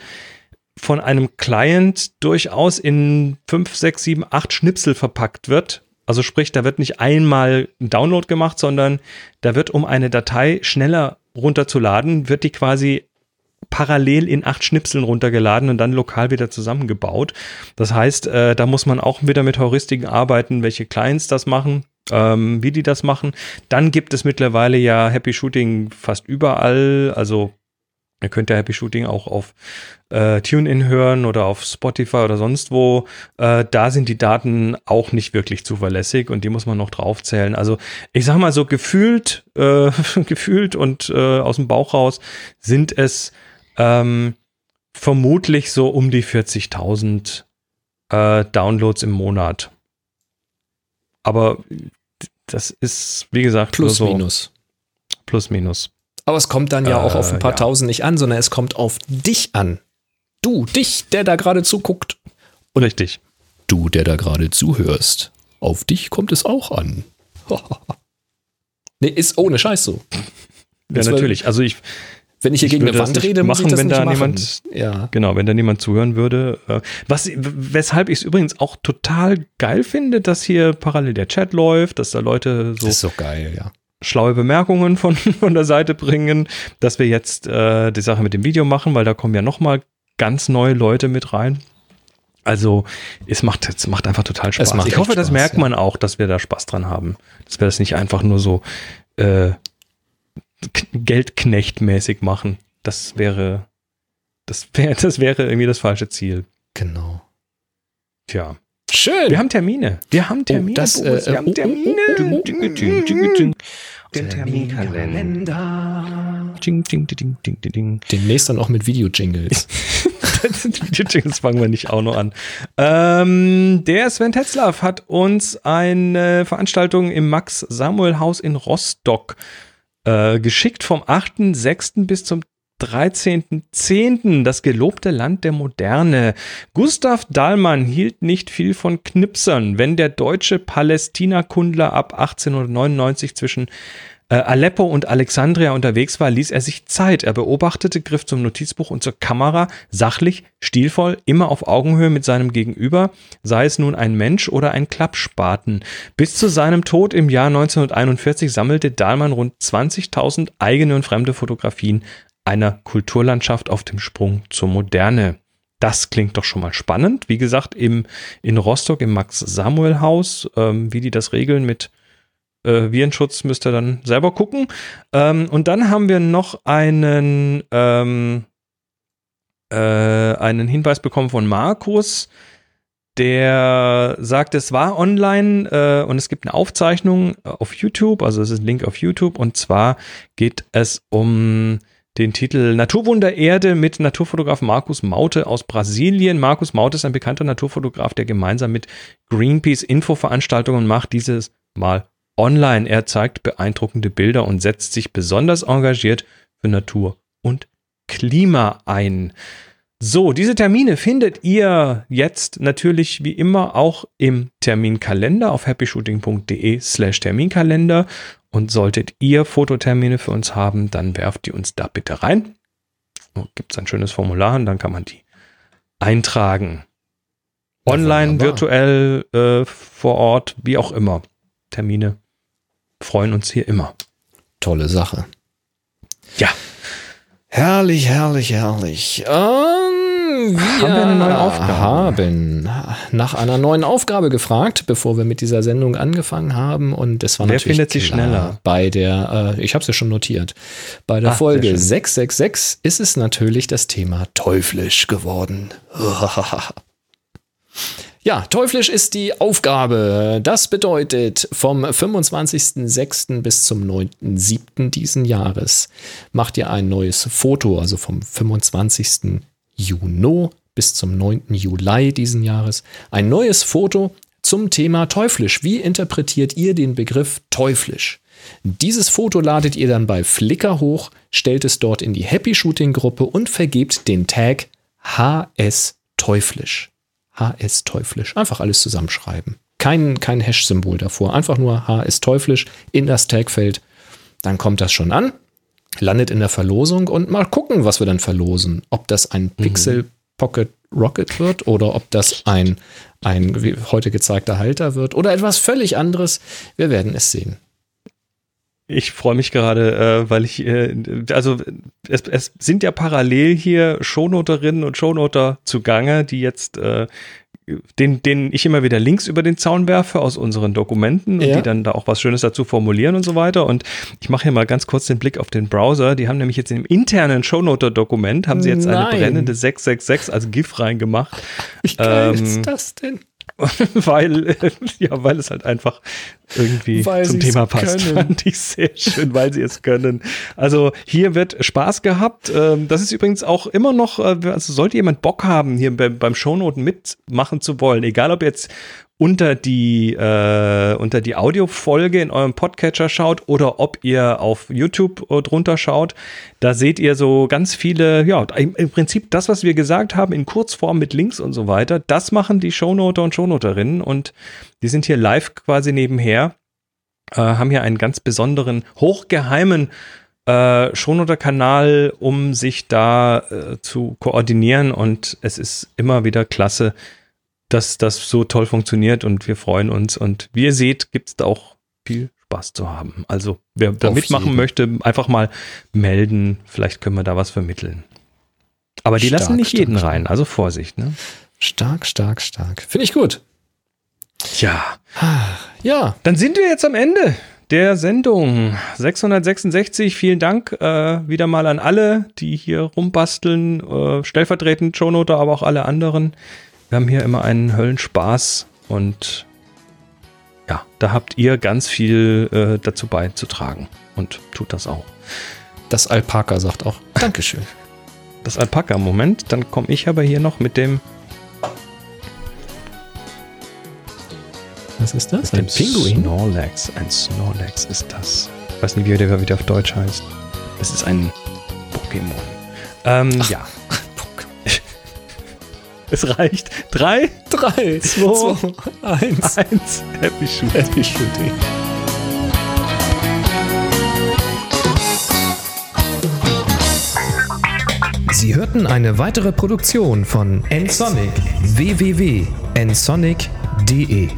von einem Client durchaus in 5, 6, 7, 8 Schnipsel verpackt wird. Also sprich, da wird nicht einmal ein Download gemacht, sondern da wird, um eine Datei schneller runterzuladen, wird die quasi parallel in acht Schnipseln runtergeladen und dann lokal wieder zusammengebaut. Das heißt, äh, da muss man auch wieder mit Heuristiken arbeiten, welche Clients das machen, ähm, wie die das machen. Dann gibt es mittlerweile ja Happy Shooting fast überall. Also ihr könnt ja Happy Shooting auch auf äh, TuneIn hören oder auf Spotify oder sonst wo. Äh, da sind die Daten auch nicht wirklich zuverlässig und die muss man noch draufzählen. Also ich sag mal so gefühlt, äh, gefühlt und äh, aus dem Bauch raus sind es ähm, vermutlich so um die 40.000 äh, Downloads im Monat. Aber das ist, wie gesagt, Plus, so minus. plus minus. Aber es kommt dann ja auch Äh, auf ein paar ja. Tausend nicht an, sondern es kommt auf dich an. Du, dich, der da gerade zuguckt. Richtig. Du, der da gerade zuhörst. Auf dich kommt es auch an. nee, ist ohne Scheiß so. Ja, natürlich. Also ich, Wenn ich hier Ich gegen eine Wand rede, muss ich machen, das wenn nicht da machen. niemand- ja. Genau, wenn da niemand zuhören würde. Äh, was, weshalb ich es übrigens auch total geil finde, dass hier parallel der Chat läuft, dass da Leute so Das ist so geil, ja. Schlaue Bemerkungen von, von der Seite bringen, dass wir jetzt äh, die Sache mit dem Video machen, weil da kommen ja nochmal ganz neue Leute mit rein. Also es macht, es macht einfach total Spaß. ich hoffe, das Spaß, merkt ja. man auch, dass wir da Spaß dran haben. Dass wir das nicht einfach nur so äh, Geldknechtmäßig machen. Das wäre, das wäre, das wäre irgendwie das falsche Ziel. Genau. Tja. Schön. Wir haben Termine. Wir haben Termine. das, Boris, äh, wir haben oh, oh, Termine. oh, ding, ding. Den Terminkalender. Ding, ding, ding, ding. Demnächst dann auch mit Video-Jingles. das fangen wir nicht auch noch an. Ähm, der Sven Tetzlaff hat uns eine Veranstaltung im Max-Samuel-Haus in Rostock äh, geschickt vom 8.6. bis zum 13.10. Das gelobte Land der Moderne. Gustav Dahlmann hielt nicht viel von Knipsern. Wenn der deutsche Palästinakundler ab 1899 zwischen äh, Aleppo und Alexandria unterwegs war, ließ er sich Zeit. Er beobachtete, griff zum Notizbuch und zur Kamera, sachlich, stilvoll, immer auf Augenhöhe mit seinem Gegenüber, sei es nun ein Mensch oder ein Klappspaten. Bis zu seinem Tod im Jahr 1941 sammelte Dahlmann rund 20.000 eigene und fremde Fotografien einer Kulturlandschaft auf dem Sprung zur Moderne. Das klingt doch schon mal spannend. Wie gesagt, im, in Rostock im Max-Samuel-Haus, ähm, wie die das regeln mit äh, Virenschutz, müsst ihr dann selber gucken. Ähm, und dann haben wir noch einen, ähm, äh, einen Hinweis bekommen von Markus, der sagt, es war online äh, und es gibt eine Aufzeichnung auf YouTube, also es ist ein Link auf YouTube und zwar geht es um den Titel Naturwunder Erde mit Naturfotograf Markus Maute aus Brasilien. Markus Maute ist ein bekannter Naturfotograf, der gemeinsam mit Greenpeace Infoveranstaltungen macht, dieses Mal online. Er zeigt beeindruckende Bilder und setzt sich besonders engagiert für Natur und Klima ein. So, diese Termine findet ihr jetzt natürlich wie immer auch im Terminkalender auf happyshooting.de slash Terminkalender. Und solltet ihr Fototermine für uns haben, dann werft die uns da bitte rein. Gibt es ein schönes Formular und dann kann man die eintragen. Online, wunderbar. virtuell, äh, vor Ort, wie auch immer. Termine freuen uns hier immer. Tolle Sache. Ja. Herrlich, herrlich, herrlich. Ähm, wir Haben wir eine neue Aufgabe? haben nach einer neuen Aufgabe gefragt, bevor wir mit dieser Sendung angefangen haben. Und es war Wer natürlich findet sie schneller? Bei der, äh, ich habe es ja schon notiert, bei der sehr Folge schön. 666 ist es natürlich das Thema teuflisch geworden. Ja, teuflisch ist die Aufgabe. Das bedeutet, vom 25.06. bis zum 9.07. diesen Jahres macht ihr ein neues Foto, also vom 25. Juni bis zum 9. Juli diesen Jahres, ein neues Foto zum Thema teuflisch. Wie interpretiert ihr den Begriff teuflisch? Dieses Foto ladet ihr dann bei Flickr hoch, stellt es dort in die Happy Shooting Gruppe und vergebt den Tag HS teuflisch. HS teuflisch. Einfach alles zusammenschreiben. Kein, kein Hash-Symbol davor. Einfach nur HS teuflisch in das Tagfeld. Dann kommt das schon an, landet in der Verlosung und mal gucken, was wir dann verlosen. Ob das ein Pixel Pocket Rocket wird oder ob das ein, ein wie heute gezeigter Halter wird oder etwas völlig anderes. Wir werden es sehen. Ich freue mich gerade, äh, weil ich, äh, also es, es sind ja parallel hier Shownoterinnen und Shownoter zugange, die jetzt, äh, den, denen ich immer wieder Links über den Zaun werfe aus unseren Dokumenten und Ja. die dann da auch was Schönes dazu formulieren und so weiter. Und ich mache hier mal ganz kurz den Blick auf den Browser. Die haben nämlich jetzt im internen Shownoter-Dokument, haben sie jetzt eine Nein. brennende 666 als GIF reingemacht. Wie geil Ähm, ist das denn? weil, äh, ja, weil es halt einfach irgendwie Weil zum Thema passt. können. Fand ich sehr schön, weil sie es können. Also hier wird Spaß gehabt. Ähm, Das ist übrigens auch immer noch, äh, also sollte jemand Bock haben, hier beim, beim Shownoten mitmachen zu wollen, egal ob jetzt unter die, äh, unter die Audiofolge in eurem Podcatcher schaut oder ob ihr auf YouTube drunter schaut, da seht ihr so ganz viele, ja, im, im Prinzip das, was wir gesagt haben, in Kurzform mit Links und so weiter, das machen die Shownoter und Shownoterinnen und die sind hier live quasi nebenher, äh, haben hier einen ganz besonderen, hochgeheimen äh, Shownoter-Kanal, um sich da äh, zu koordinieren und es ist immer wieder klasse, dass das so toll funktioniert und wir freuen uns. Und wie ihr seht, gibt es da auch viel Spaß zu haben. Also wer da mitmachen möchte, einfach mal melden. Vielleicht können wir da was vermitteln. Aber die Stark, lassen nicht jeden stark. rein, also Vorsicht. Ne? Stark, stark, stark. Finde ich gut. Tja, Ja, dann sind wir jetzt am Ende der Sendung 666. Vielen Dank äh, wieder mal an alle, die hier rumbasteln, äh, stellvertretend Shownoter, aber auch alle anderen. Wir haben hier immer einen Höllenspaß und ja, da habt ihr ganz viel äh, dazu beizutragen und tut das auch. das Alpaka sagt auch Dankeschön. Das Alpaka, Moment, dann komme ich aber hier noch mit dem, Was ist das? mit dem Snorlax. Ein Snorlax ist das. Ich weiß nicht, wie der wieder auf Deutsch heißt. Es ist ein Pokémon. Ähm, ja. Es reicht. Drei, Drei, Zwei, zwei, eins. eins. Happy Shoot. Happy Shooting. Sie hörten eine weitere Produktion von nsonic www.nsonic.de